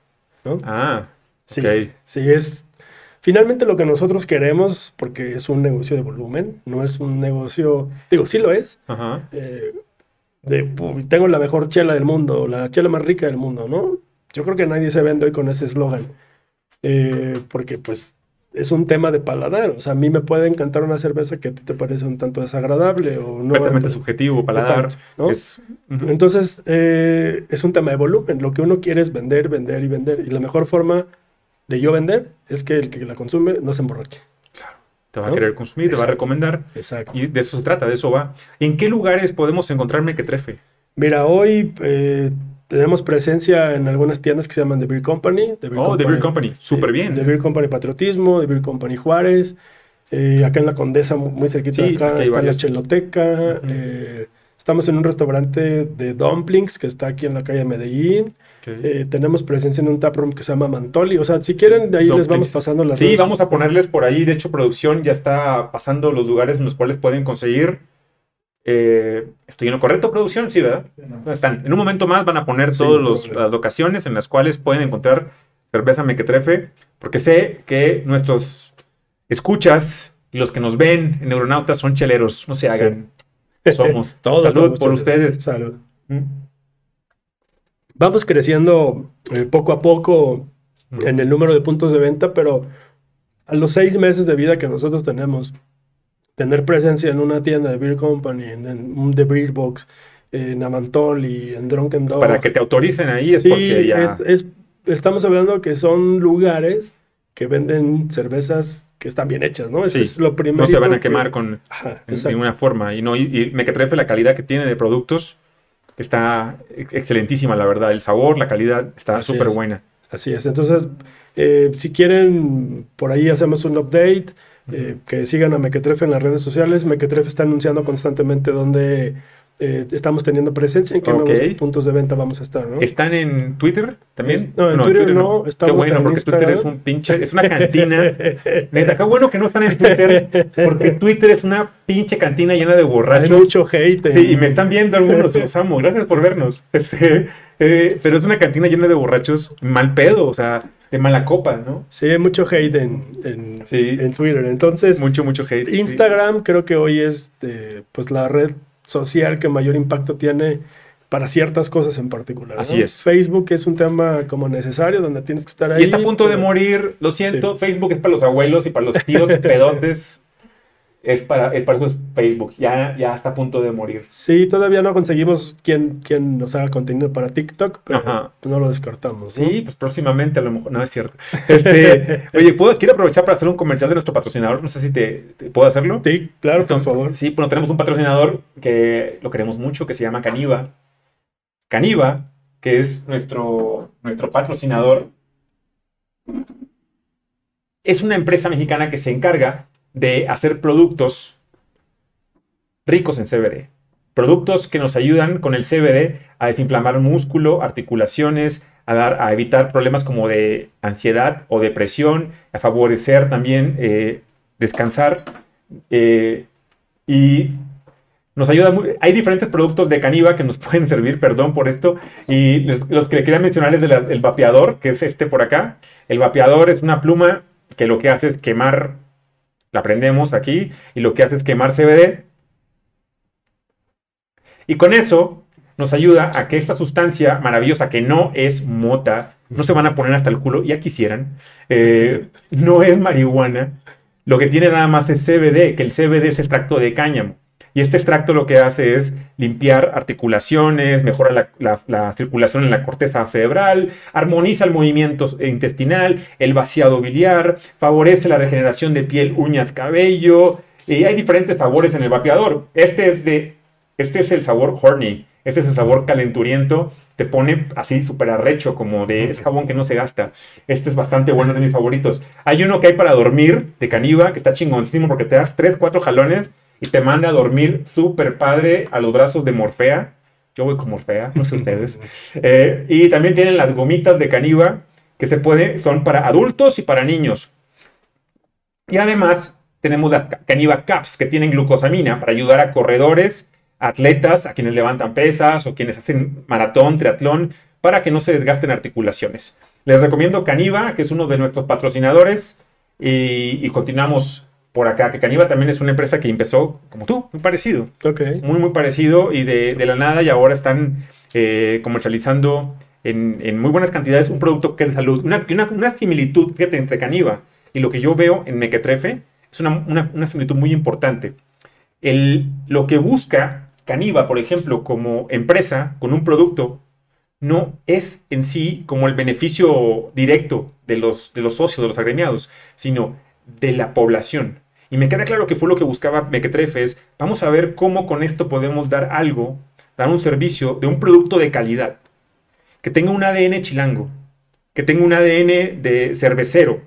¿no? Ah, Sí, ok. sí, es finalmente lo que nosotros queremos, porque es un negocio de volumen, no es un negocio, digo, sí lo es, Ajá. eh, de "Uy, tengo la mejor chela del mundo, la chela más rica del mundo, ¿no? Yo creo que nadie se vende hoy con ese eslogan, eh, porque pues es un tema de paladar, o sea, a mí me puede encantar una cerveza que a ti te parece un tanto desagradable o no. Completamente subjetivo, paladar. Entonces, eh, es un tema de volumen. Lo que uno quiere es vender, vender y vender. Y la mejor forma de yo vender es que el que la consume no se emborrache. te va a querer consumir, te va a recomendar. Exacto. Y de eso se trata, de eso va. ¿En qué lugares podemos encontrar mequetrefe? Mira, hoy eh, tenemos presencia en algunas tiendas que se llaman The Beer Company. The Beer Oh, The Beer Company. Súper bien. The Beer Company Patriotismo, The Beer Company Juárez. eh, acá en la Condesa, mu- muy cerquita Sí, de acá, está la. Cheloteca. Eh, estamos en un restaurante de dumplings que está aquí en la calle de Medellín. Eh, tenemos presencia en un taproom que se llama Mantoli. O sea, si quieren, de ahí les vamos pasando las Sí, redes. vamos a ponerles por ahí. De hecho, producción ya está pasando los lugares en los cuales pueden conseguir. Eh, ¿Estoy en lo correcto, producción? Sí, ¿verdad? No están. En un momento más van a poner Sí, todas las locaciones en las cuales pueden encontrar cerveza mequetrefe, porque sé que nuestros escuchas y los que nos ven en Neuronautas son cheleros. No se hagan. Somos. Todos Salud somos por cheleros. ustedes. Salud. Mm. Vamos creciendo eh, poco a poco en el número de puntos de venta, pero a los seis meses de vida que nosotros tenemos, tener presencia en una tienda de Beer Company, en, en un The Beer Box, en Amantoli, en Drunken Dog. Para que te autoricen ahí es Sí, porque ya. es- es- estamos hablando que son lugares que venden cervezas que están bien hechas, ¿no? Eso Sí, es lo primero. No se van a quemar con Ajá, en ninguna forma. Y no, y, y Mequetrefe, la calidad que tiene de productos está ex- excelentísima, la verdad. El sabor, la calidad está súper es. buena. Así es. Entonces, eh, si quieren, por ahí hacemos un update. eh, que sigan a Mequetrefe en las redes sociales. Mequetrefe está anunciando constantemente dónde eh, estamos teniendo presencia, en qué Ok. nuevos puntos de venta vamos a estar, ¿no? ¿Están en Twitter también? No, en Twitter no, Qué bueno, en porque Twitter es un pinche, es una cantina. Neta, qué bueno que no están en Twitter, porque Twitter es una pinche cantina llena de Hay borrachos. mucho hate. Sí, y me están viendo algunos, los amo, gracias por vernos. Este, eh, pero es una cantina llena de borrachos mal pedo, o sea, de mala copa, ¿no? Sí, hay mucho hate en, en, Sí. en Twitter. Entonces, Mucho, mucho hate. sí. Instagram creo que hoy es eh, pues la red social que mayor impacto tiene para ciertas cosas en particular. ¿no? Así es. Facebook es un tema como necesario donde tienes que estar ahí. Y está a punto de morir, lo siento, Facebook es para los abuelos y para los tíos pedotes. Es para, es para eso es Facebook, ya, ya está a punto de morir. Sí, todavía no conseguimos quien, quien nos haga contenido para TikTok, pero Ajá. no lo descartamos. ¿no? Sí, pues próximamente a lo mejor, no es cierto. Este, oye, ¿puedo, quiero aprovechar para hacer un comercial de nuestro patrocinador, no sé si te, te- puedo hacerlo. Sí, claro, por favor. Sí, bueno, tenemos un patrocinador que lo queremos mucho, que se llama Caniva. Caniva, que es nuestro, nuestro patrocinador, es una empresa mexicana que se encarga de hacer productos ricos en CBD. Productos que nos ayudan con el CBD a desinflamar músculo, articulaciones, a, dar, a evitar problemas como de ansiedad o depresión, a favorecer también eh, descansar. eh, y nos ayuda Hay diferentes productos de Caniva que nos pueden servir, perdón por esto. Y los, que le quería mencionar es el vapeador, que es este por acá. El vapeador es una pluma que lo que hace es quemar, la prendemos aquí, y lo que hace es quemar CBD. Y con eso nos ayuda a que esta sustancia maravillosa, que no es mota, no se van a poner hasta el culo, ya quisieran, eh, no es marihuana, lo que tiene nada más es CBD, que el CBD es extracto de cáñamo. Y este extracto lo que hace es limpiar articulaciones, mejora la, la- la circulación en la corteza cerebral, armoniza el movimiento intestinal, el vaciado biliar, favorece la regeneración de piel, uñas, cabello. Y hay diferentes sabores en el vapeador. Este es, de, este es el sabor horny, este es el sabor calenturiento, te pone así súper arrecho, como de es jabón que no se gasta. Este es bastante bueno, de mis favoritos. Hay uno que hay para dormir, de Caniva, que está chingoncísimo porque te das 3, 4 jalones y te manda a dormir súper padre a los brazos de Morfea. Yo voy con Morfea, no sé ustedes. Eh, y también tienen las gomitas de Caniva, que se puede, son para adultos y para niños. Y además tenemos las ca- Caniva Caps, que tienen glucosamina para ayudar a corredores, atletas, a quienes levantan pesas o quienes hacen maratón, triatlón, para que no se desgasten articulaciones. Les recomiendo Caniva, que es uno de nuestros patrocinadores, y, y continuamos por acá, que Caniva también es una empresa que empezó, como tú, muy parecido Ok. muy, muy parecido y de, de la nada y ahora están eh, comercializando en, en muy buenas cantidades un producto que es de salud. Una, una, una similitud, fíjate, entre Caniva y lo que yo veo en Mequetrefe es una, una, una similitud muy importante. El, lo que busca Caniva, por ejemplo, como empresa con un producto, no es en sí como el beneficio directo de los, de los socios, de los agremiados, sino de la población. Y me queda claro que fue lo que buscaba Mequetrefe, es vamos a ver cómo con esto podemos dar algo, dar un servicio de un producto de calidad, que tenga un ADN chilango, que tenga un ADN de cervecero,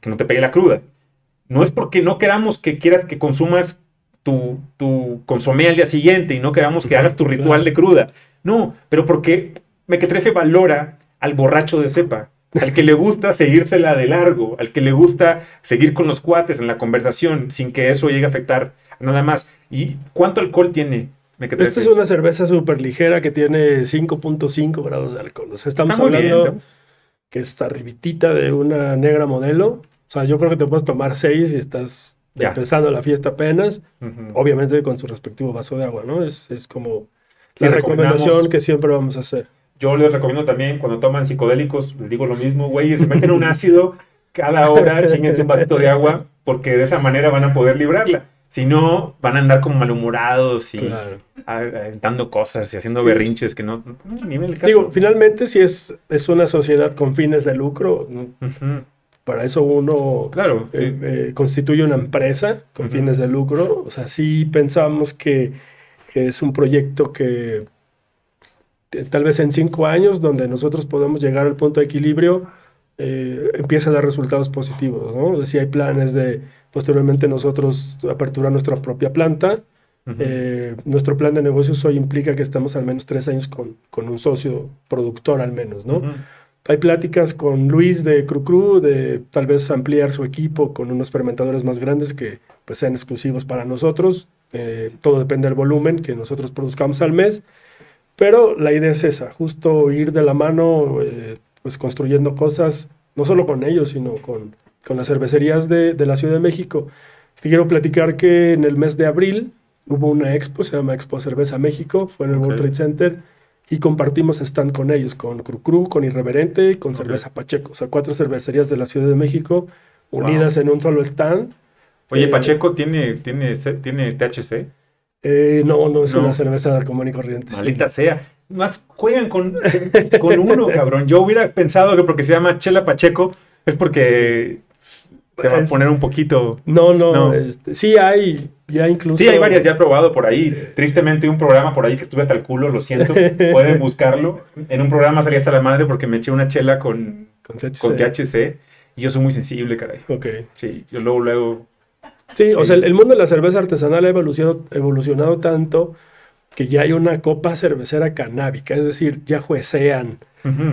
que no te pegue la cruda. No es porque no queramos que quieras que consumas tu, tu consomé al día siguiente y no queramos que hagas tu ritual de cruda. No, pero porque Mequetrefe valora al borracho de cepa, al que le gusta seguírsela de largo, al que le gusta seguir con los cuates en la conversación sin que eso llegue a afectar nada más. ¿Y cuánto alcohol tiene? Esta es una cerveza súper ligera que tiene 5.5 grados de alcohol. O sea, estamos Está muy bien, hablando ¿no? que es arribitita de una negra modelo. O sea, yo creo que te puedes tomar seis y estás Ya. empezando la fiesta apenas. Ujú. Obviamente con su respectivo vaso de agua, ¿no? Es, es como la recomendación que siempre vamos a hacer. Yo les recomiendo también cuando toman psicodélicos, les digo lo mismo, güey, se meten un ácido cada hora, chinguense un vasito de agua, porque de esa manera van a poder librarla. Si no, van a andar como malhumorados y Claro. aventando cosas y haciendo berrinches que no, no, ni en el caso. Digo, finalmente, si es, es una sociedad con fines de lucro, no, para eso uno Claro, sí. eh, eh, constituye una empresa con fines de lucro. O sea, sí pensamos que, es un proyecto que tal vez en cinco años, donde nosotros podemos llegar al punto de equilibrio, eh, empieza a dar resultados positivos, ¿no? Sí hay planes de posteriormente nosotros aperturar nuestra propia planta. Eh, nuestro plan de negocios hoy implica que estamos al menos tres años con, con un socio productor al menos, ¿no? Hay pláticas con Luis de Cru Cru de tal vez ampliar su equipo con unos fermentadores más grandes que pues, sean exclusivos para nosotros. Eh, todo depende del volumen que nosotros produzcamos al mes. Pero la idea es esa, justo ir de la mano, eh, pues construyendo cosas, no solo con ellos, sino con, con las cervecerías de, de la Ciudad de México. Te quiero platicar que en el mes de abril hubo una expo, se llama Expo Cerveza México, fue en el World. Trade Center y compartimos stand con ellos, con Cru Cru, con Irreverente y con. Cerveza Pacheco. O sea, cuatro cervecerías de la Ciudad de México unidas en un solo stand. Oye, Eh, Pacheco tiene, tiene, tiene THC. Eh, no, no es No. una cerveza común y corriente. Maldita sea. Más juegan con, con uno, cabrón. Yo hubiera pensado que porque se llama Chela Pacheco es porque te va a poner un poquito. No, no, No. este, sí hay, ya incluso... Sí, hay varias ya he probado por ahí. Tristemente, un programa por ahí que estuve hasta el culo, lo siento. Pueden buscarlo. En un programa salí hasta la madre porque me eché una chela con, Con THC. con THC y yo soy muy sensible, caray. Ok. Sí, yo luego, luego. Sí, o sea, el, el mundo de la cerveza artesanal ha evolucionado, evolucionado tanto que ya hay una copa cervecera canábica, es decir, ya juecean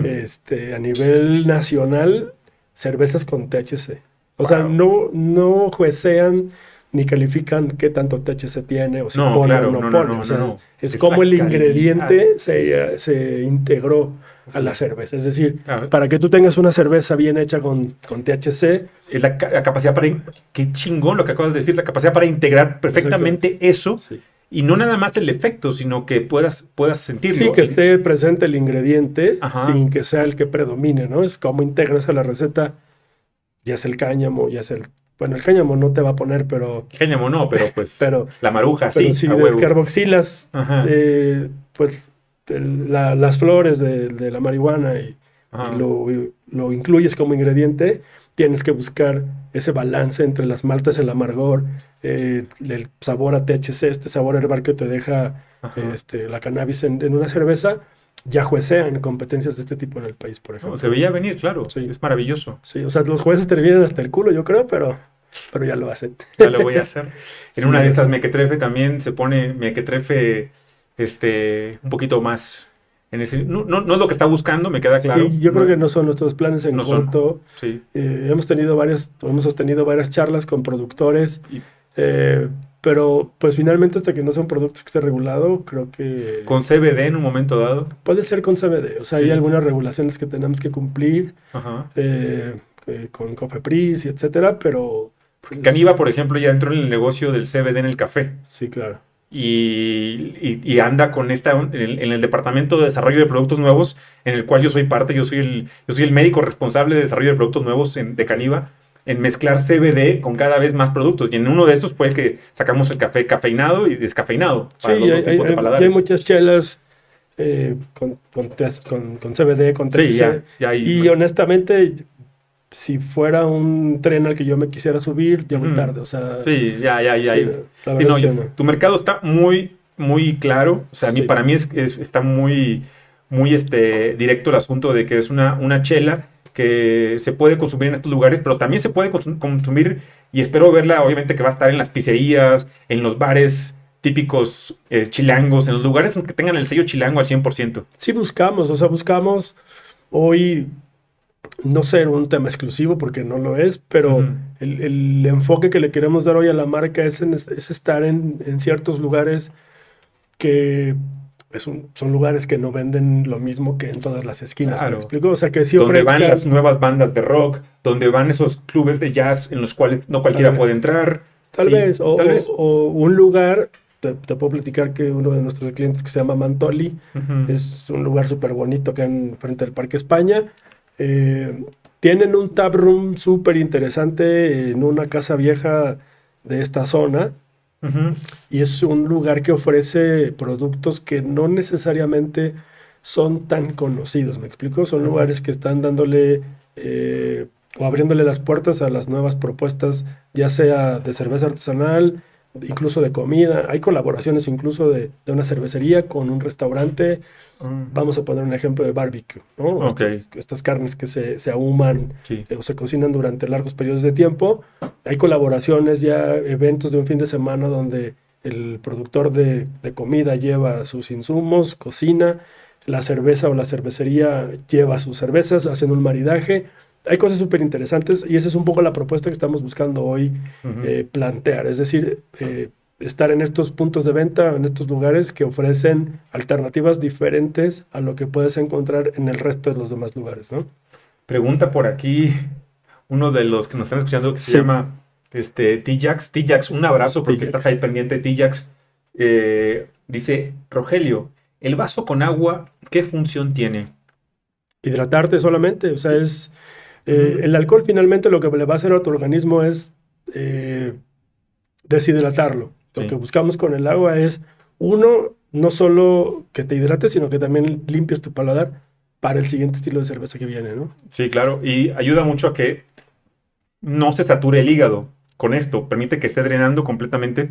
este, a nivel nacional cervezas con THC. O sea, no, no juecean ni califican qué tanto THC tiene o si No, pone claro, o no, no, pone. no, o sea, no, no. es, Es como el ingrediente se, se integró a la cerveza. Es decir, Claro. para que tú tengas una cerveza bien hecha con, con THC, la, la capacidad para. Qué chingón lo que acabas de decir, la capacidad para integrar perfectamente eso sí. y no nada más el efecto, sino que puedas, puedas sentirlo. Sí, que esté presente el ingrediente Ajá. sin que sea el que predomine, ¿no? Es como integras a la receta, ya es el cáñamo, ya es el... Bueno, el cáñamo no te va a poner, pero... Cáñamo no, pero pues. Pero, la maruja, pero sí. si descarboxilas, eh, pues, el- la- las flores de, de la marihuana y, lo, lo incluyes como ingrediente, tienes que buscar ese balance entre las maltas, el amargor, eh, el sabor a THC, este sabor herbal que te deja este, la cannabis en, en una cerveza, ya juecean competencias de este tipo en el país, por No, ejemplo. se veía venir, claro. Sí. Es maravilloso. Sí, o sea, los jueces te vienen hasta el culo, yo creo, pero, pero ya lo hacen. Ya lo voy a hacer. En Sí, una de estas mequetrefe también se pone mequetrefe este, un poquito más. En ese, no, no, no es lo que está buscando, me queda claro. Sí, yo creo que no son nuestros planes en No son. corto. Sí. Eh, hemos tenido varias, hemos sostenido varias charlas con productores, Y eh, pero pues finalmente hasta que no sea un producto que esté regulado, creo que con CBD en un momento dado. puede ser con CBD. O sea, Sí. hay algunas regulaciones que tenemos que cumplir Ajá. eh, eh, con Cofepris y etcétera, pero... pues, Caniva, por ejemplo, ya entró en el negocio del CBD en el café. Sí, claro. Y, y- y anda con esta en el, en el departamento de desarrollo de productos nuevos, en el cual yo soy parte, yo soy el, yo soy el médico responsable de desarrollo de productos nuevos en- de Caniva, en mezclar CBD con cada vez más productos. Y en uno de estos fue el que sacamos el café cafeinado y descafeinado. Sí, para los hay, hay- de hay- muchas chelas eh, con, con, test- con- con CBD, con THC. Sí, ya, ya hay- Y honestamente, si fuera un tren al que yo me quisiera subir, ya Ujú. tarde. O sea, Sí, ya, ya, ya. sí, Sí, no, yo- no. tu mercado está muy, muy claro. O sea, a mí, Sí. para mí es, es- está muy, muy este, directo el asunto de que es una, una chela que se puede consumir en estos lugares, pero también se puede consum- consumir y espero verla, obviamente, que va a estar en las pizzerías, en los bares típicos eh, chilangos, en los lugares que tengan el sello chilango al 100%. Sí buscamos, o sea, buscamos hoy no ser un tema exclusivo porque no lo es, pero el, el enfoque que le queremos dar hoy a la marca es, en- es estar en, en ciertos lugares que es un- son lugares que no venden lo mismo que en todas las esquinas. ¿me Claro. explico? O sea, que sí donde van las nuevas bandas de rock, donde van esos clubes de jazz en los cuales no cualquiera Tal vez. puede entrar. Tal Sí, vez, o, tal o- vez. o un lugar, te, te puedo platicar que uno de nuestros clientes que se llama Mantoli, es un lugar súper bonito que en frente del Parque España. Eh, tienen un tap room súper interesante en una casa vieja de esta zona. Y es un lugar que ofrece productos que no necesariamente son tan conocidos, ¿me explico? Son lugares que están dándole eh, o abriéndole las puertas a las nuevas propuestas, ya sea de cerveza artesanal, incluso de comida. Hay colaboraciones incluso de, de una cervecería con un restaurante. Mm. Vamos a poner un ejemplo de barbecue, ¿no? Estas, estas carnes que se, se ahuman Sí. eh, o se cocinan durante largos periodos de tiempo. Hay colaboraciones ya, eventos de un fin de semana donde el productor de, de comida lleva sus insumos, cocina, la cerveza o la cervecería lleva sus cervezas, hacen un maridaje. Hay cosas súper interesantes y esa es un poco la propuesta que estamos buscando hoy eh, plantear, es decir, eh, estar en estos puntos de venta, en estos lugares que ofrecen alternativas diferentes a lo que puedes encontrar en el resto de los demás lugares, ¿no? Pregunta por aquí uno de los que nos están escuchando que se llama este, T-Jax. T-Jax, un abrazo porque estás ahí pendiente. T-Jax eh, dice, Rogelio, ¿el vaso con agua qué función tiene? hidratarte solamente, o sea, es eh, el alcohol finalmente lo que le va a hacer a tu organismo es eh, deshidratarlo. Lo que buscamos con el agua es, uno, no solo que te hidrates, sino que también limpies tu paladar para el siguiente estilo de cerveza que viene, ¿no? Sí, claro, y ayuda mucho a que no se sature el hígado con esto, permite que esté drenando completamente.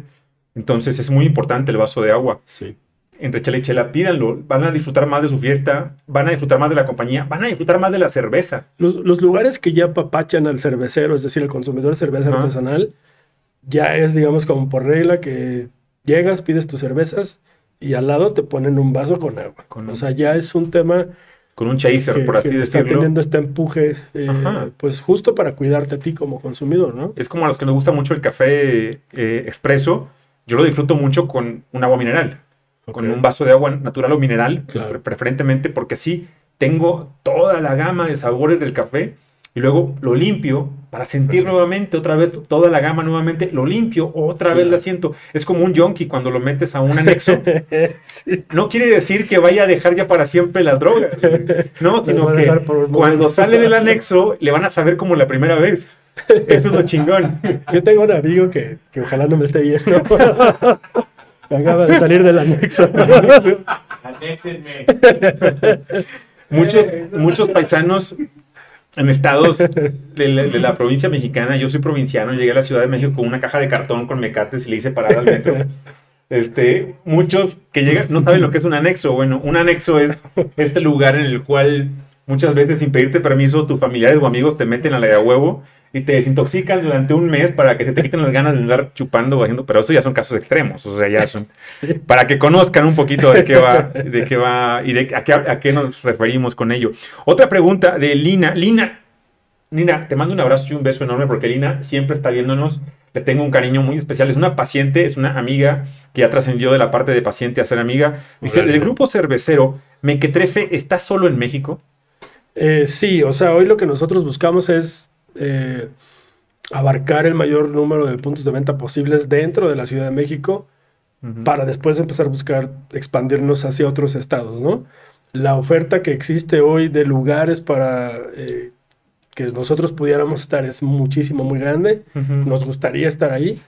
Entonces es muy importante el vaso de agua. Sí. Entre chela y chela, pídanlo, van a disfrutar más de su fiesta, van a disfrutar más de la compañía, van a disfrutar más de la cerveza. Los, los lugares que ya papachan al cervecero, es decir, el consumidor de cerveza artesanal, ya es, digamos, como por regla que llegas, pides tus cervezas y al lado te ponen un vaso con agua. Con o sea, ya es un tema Con un chaser, que, por así que está decirlo. teniendo este empuje, eh, pues justo para cuidarte a ti como consumidor, ¿no? Es como a los que nos gusta mucho el café eh, expreso. Yo lo disfruto mucho con un agua mineral, con Ok. un vaso de agua natural o mineral, Claro. pre- preferentemente porque así tengo toda la gama de sabores del café y luego lo limpio para sentir nuevamente otra vez toda la gama nuevamente, lo limpio, otra vez la siento. Es como un junkie cuando lo metes a un anexo. Sí. No quiere decir que vaya a dejar ya para siempre las drogas. No, sino que cuando sale del anexo le van a saber como la primera vez. Eso es lo chingón. Yo tengo un amigo que, que ojalá no me esté viendo. Acaba de salir del anexo. Anéxenme. Muchos, muchos paisanos en estados de la, de la provincia mexicana, yo soy provinciano, llegué a la Ciudad de México con una caja de cartón con mecates y le hice parar al metro. Este, muchos que llegan no saben lo que es un anexo. Bueno, un anexo es este lugar en el cual muchas veces sin pedirte permiso tus familiares o amigos te meten a la de a huevo y te desintoxican durante un mes para que se te quiten las ganas de andar chupando o haciendo, pero eso ya son casos extremos, o sea, ya son para que conozcan un poquito de qué va, de qué va y de a qué, a qué nos referimos con ello. Otra pregunta de Lina. Lina, Lina, te mando un abrazo y un beso enorme porque Lina siempre está viéndonos. Le tengo un cariño muy especial. Es una paciente, es una amiga que ya trascendió de la parte de paciente a ser amiga. Dice, el grupo cervecero Mequetrefe está solo en México. Eh, sí, o sea, hoy lo que nosotros buscamos es eh, abarcar el mayor número de puntos de venta posibles dentro de la Ciudad de México para después empezar a buscar expandirnos hacia otros estados, ¿no? La oferta que existe hoy de lugares para eh, que nosotros pudiéramos estar es muchísimo, muy grande. Nos gustaría estar ahí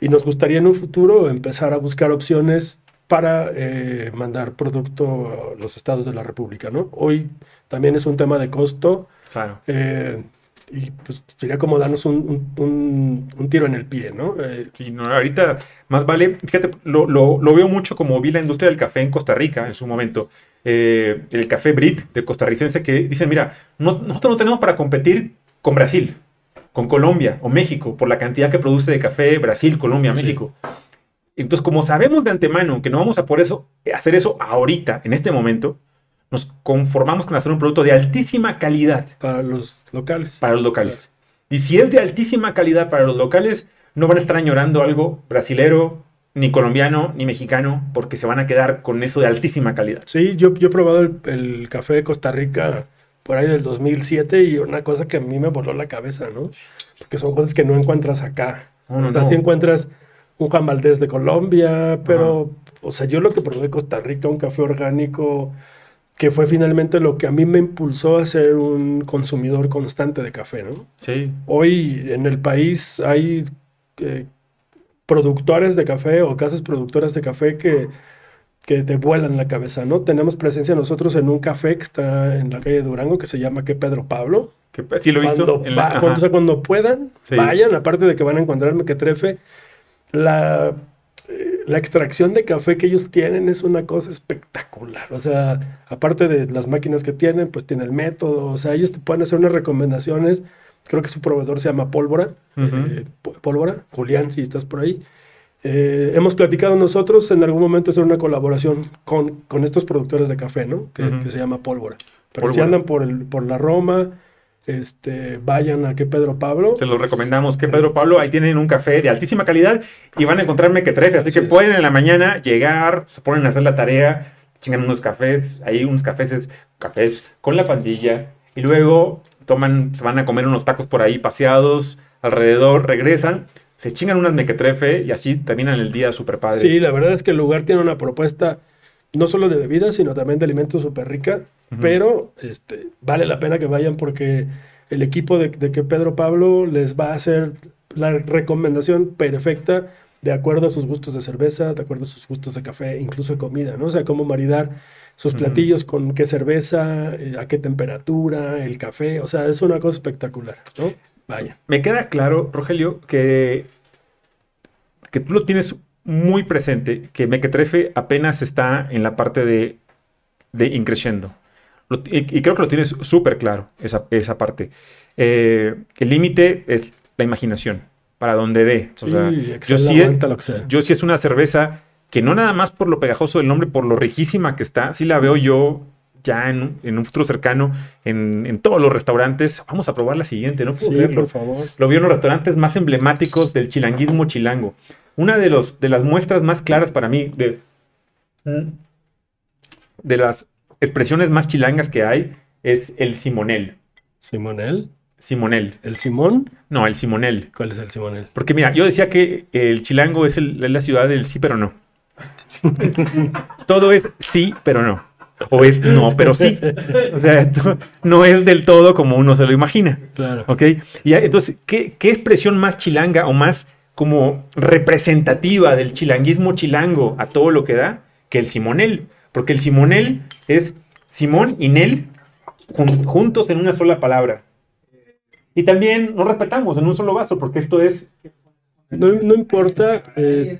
y nos gustaría en un futuro empezar a buscar opciones para eh, mandar producto a los estados de la República, ¿no? Hoy también es un tema de costo Claro. eh, y pues sería como darnos un, un- un- tiro en el pie, ¿no? Eh, Sí, no, ahorita más vale, fíjate, lo, lo- lo veo mucho como vi la industria del café en Costa Rica en su momento. Eh, el café Brit de costarricense que dicen, mira, no- nosotros no tenemos para competir con Brasil, con Colombia o México por la cantidad que produce de café Brasil, Colombia, Sí. México. Entonces, como sabemos de antemano que no vamos a por eso, hacer eso ahorita, en este momento, nos conformamos con hacer un producto de altísima calidad para los locales. para los locales. Y si es de altísima calidad para los locales, no van a estar añorando algo brasilero, ni colombiano, ni mexicano, porque se van a quedar con eso de altísima calidad. Sí, yo, yo he probado el, el café de Costa Rica por ahí del 2007 y una cosa que a mí me voló la cabeza, ¿no? Porque son cosas que no encuentras acá. No, no, o sea, no. sí encuentras un Juan Valdés de Colombia, pero, o sea, yo lo que probé de Costa Rica, un café orgánico, que fue finalmente lo que a mí me impulsó a ser un consumidor constante de café, ¿no? Sí. Hoy en el país hay eh, productores de café o casas productoras de café que que te vuelan la cabeza, ¿no? Tenemos presencia nosotros en un café que está en la calle de Durango que se llama que Pedro Pablo. Que, sí, lo he visto. Cuando, en la- va- cuando, o sea, cuando puedan, Sí. vayan, aparte de que van a encontrar mequetrefe, la, eh, la extracción de café que ellos tienen es una cosa espectacular. O sea, aparte de las máquinas que tienen, pues tiene el método. O sea, ellos te pueden hacer unas recomendaciones. Creo que su proveedor se llama Pólvora. Eh, Pólvora, Julián, si estás por ahí. Eh, hemos platicado nosotros en algún momento hacer una colaboración con, con estos productores de café, ¿no? Que, se llama Pólvora. Pero si andan por, el, por la Roma, este, vayan a que Pedro Pablo. Se los recomendamos que Pedro Pablo, ahí tienen un café de altísima calidad y van a encontrar mequetrefe, así que pueden en la mañana llegar, se ponen a hacer la tarea, chingan unos cafés, ahí unos cafés, cafés con la pandilla y luego toman, se van a comer unos tacos por ahí paseados alrededor, regresan, se chingan unas mequetrefe y así terminan el día súper padre. Sí, la verdad es que el lugar tiene una propuesta no solo de bebidas, sino también de alimentos súper rica, pero este, vale la pena que vayan porque el equipo de, de que Pedro Pablo les va a hacer la recomendación perfecta de acuerdo a sus gustos de cerveza, de acuerdo a sus gustos de café, incluso de comida, ¿no? O sea, cómo maridar sus platillos con qué cerveza, eh, a qué temperatura, el café, o sea, es una cosa espectacular, ¿no? Vaya. Me queda claro, Rogelio, que, que tú lo tienes muy presente, que Mequetrefe apenas está en la parte de, de increciendo. Lo- y, y creo que lo tienes súper claro, esa, esa parte. Eh, el límite es la imaginación, para donde dé. O sea, Sí, yo, sí, aguanta lo que sea. yo sí es una cerveza que no nada más por lo pegajoso del nombre, por lo riquísima que está, sí la veo yo ya en, un- en un futuro cercano en, en todos los restaurantes. Vamos a probar la siguiente, no puedo Sí, por favor. Lo vio en los restaurantes más emblemáticos del chilanguismo chilango. Una de, los, de las muestras más claras para mí de, de las expresiones más chilangas que hay es el Simonel. Simonel. Simonel. ¿El Simón? No, el Simonel. ¿Cuál es el Simonel? Porque mira, yo decía que el chilango es, el- es la ciudad del sí, pero no. Todo es sí, pero no. O es no, pero sí. O sea, no es del todo como uno se lo imagina. Claro. ¿Ok? Y entonces, ¿qué, qué expresión más chilanga o más como representativa del chilanguismo chilango a todo lo que da que el Simonel? Porque el Simonel es Simón y Nel jun- juntos en una sola palabra. Y también nos respetamos en un solo vaso, porque esto es No, no importa. eh,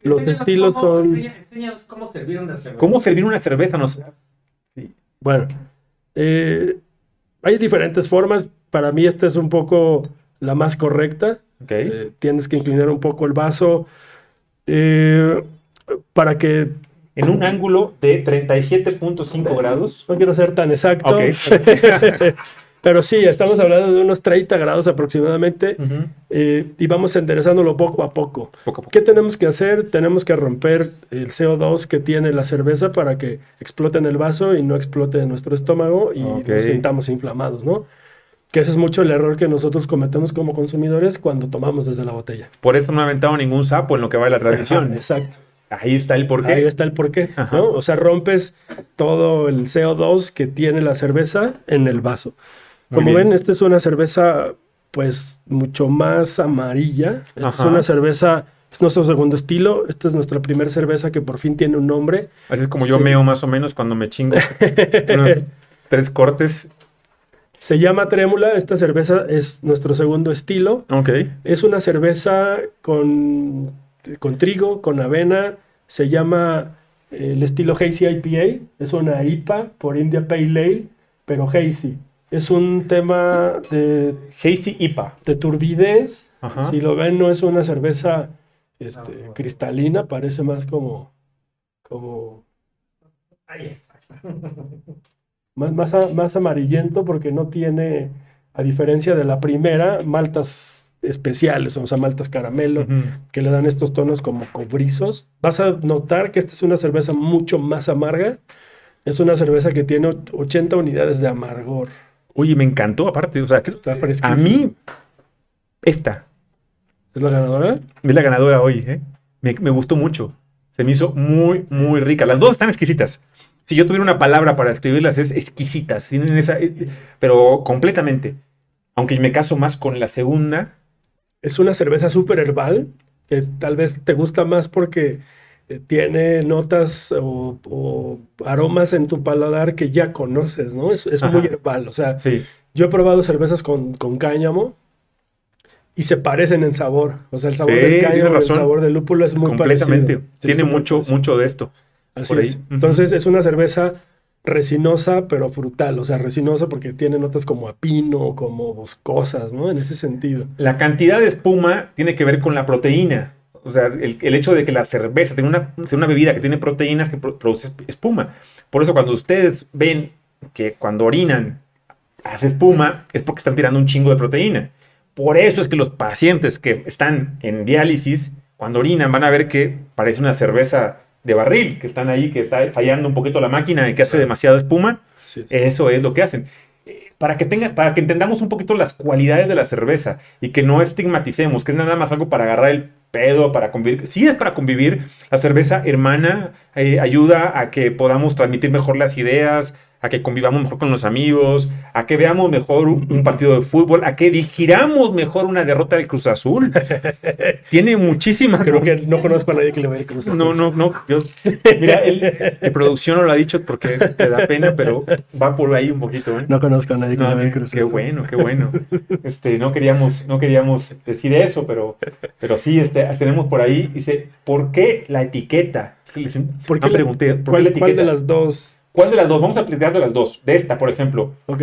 los estilos son- Enséñanos cómo servir una cerveza. cómo servir una cerveza. Nos, bueno, eh, hay diferentes formas. Para mí esta es un poco la más correcta. Eh, tienes que inclinar un poco el vaso eh, para que En un ángulo de 37.5 grados. no quiero ser tan exacto. Pero sí, estamos hablando de unos 30 grados aproximadamente eh, y vamos enderezándolo poco a poco. Poco a poco. ¿Qué tenemos que hacer? Tenemos que romper el CO2 que tiene la cerveza para que explote en el vaso y no explote en nuestro estómago y nos sintamos inflamados, ¿no? Que ese es mucho el error que nosotros cometemos como consumidores cuando tomamos desde la botella. Por eso no ha aventado ningún sapo en lo que va de la Ajá, transmisión. exacto. Ahí está el porqué. Ahí está el porqué. ¿no? O sea, rompes todo el CO2 que tiene la cerveza en el vaso. Muy Como bien. ven, esta es una cerveza, pues, mucho más amarilla. Esta es una cerveza, es nuestro segundo estilo. Esta es nuestra primera cerveza que por fin tiene un nombre. Así es como yo meo más o menos cuando me chingo unos tres cortes. Se llama Trémula. Esta cerveza es nuestro segundo estilo. Ok. Es una cerveza con, con trigo, con avena. Se llama eh, el estilo Hazy IPA. Es una IPA por India Pale Ale, pero Hazy. Es un tema de, Hazy IPA. de turbidez. Ajá. Si lo ven, no es una cerveza este, cristalina, parece más como, como Ahí está. más, más, a- más amarillento porque no tiene, a diferencia de la primera, maltas especiales, o sea, maltas caramelo, que le dan estos tonos como cobrizos. Vas a notar que esta es una cerveza mucho más amarga. Es una cerveza que tiene och- 80 unidades de amargor. Oye, me encantó aparte. O sea, que Está fresquísimo. a mí, esta ¿Es la ganadora? es la ganadora hoy. ¿eh? Me, me gustó mucho. Se me hizo muy, muy rica. Las dos están exquisitas. Si yo tuviera una palabra para describirlas, es exquisitas. Esa, eh, pero completamente. Aunque me caso más con la segunda. Es una cerveza súper herbal, que tal vez te gusta más porque eh, tiene notas o, o aromas en tu paladar que ya conoces, ¿no? Es, es muy herbal. O sea, Sí. yo he probado cervezas con, con cáñamo y se parecen en sabor. O sea, el sabor Sí, del cáñamo y el sabor del lúpulo es muy Completamente. parecido. Sí, Tiene mucho, parecido. mucho de esto. Así por ahí. es. Entonces es una cerveza resinosa, pero frutal. O sea, resinosa porque tiene notas como a pino, como boscosas, ¿no? En ese sentido. La cantidad de espuma tiene que ver con la proteína. O sea, el, el hecho de que la cerveza tiene una, sea una bebida que tiene proteínas que pro- produce espuma. Por eso cuando ustedes ven que cuando orinan hace espuma, es porque están tirando un chingo de proteína. Por eso es que los pacientes que están en diálisis, cuando orinan, van a ver que parece una cerveza de barril, que están ahí, que está fallando un poquito la máquina y que hace demasiada espuma. Sí. Eso es lo que hacen. Eh, Para que, tenga, para que entendamos un poquito las cualidades de la cerveza y que no estigmaticemos, que es nada más algo para agarrar el pedo, para convivir. Sí es para convivir. La cerveza hermana eh, ayuda a que podamos transmitir mejor las ideas, a que convivamos mejor con los amigos, a que veamos mejor un, un partido de fútbol, a que digiramos mejor una derrota del Cruz Azul. Tiene muchísimas... Creo que no conozco a nadie que le vaya a cruzar. No, no, no. yo- mira, el, de producción no lo ha dicho porque le da pena, pero va por ahí un poquito. ¿eh? No conozco a nadie que No, le vaya a qué, cruzar. qué bueno, qué bueno. Este, no queríamos, no queríamos decir eso, pero, pero sí, este, tenemos por ahí, dice, ¿por qué la etiqueta? Les- ¿Por qué la- pregunté, ¿por qué ¿Cuál, la cuál etiqueta? de las dos? ¿Cuál de las dos? Vamos a platicar de las dos. De esta, por ejemplo, Ok.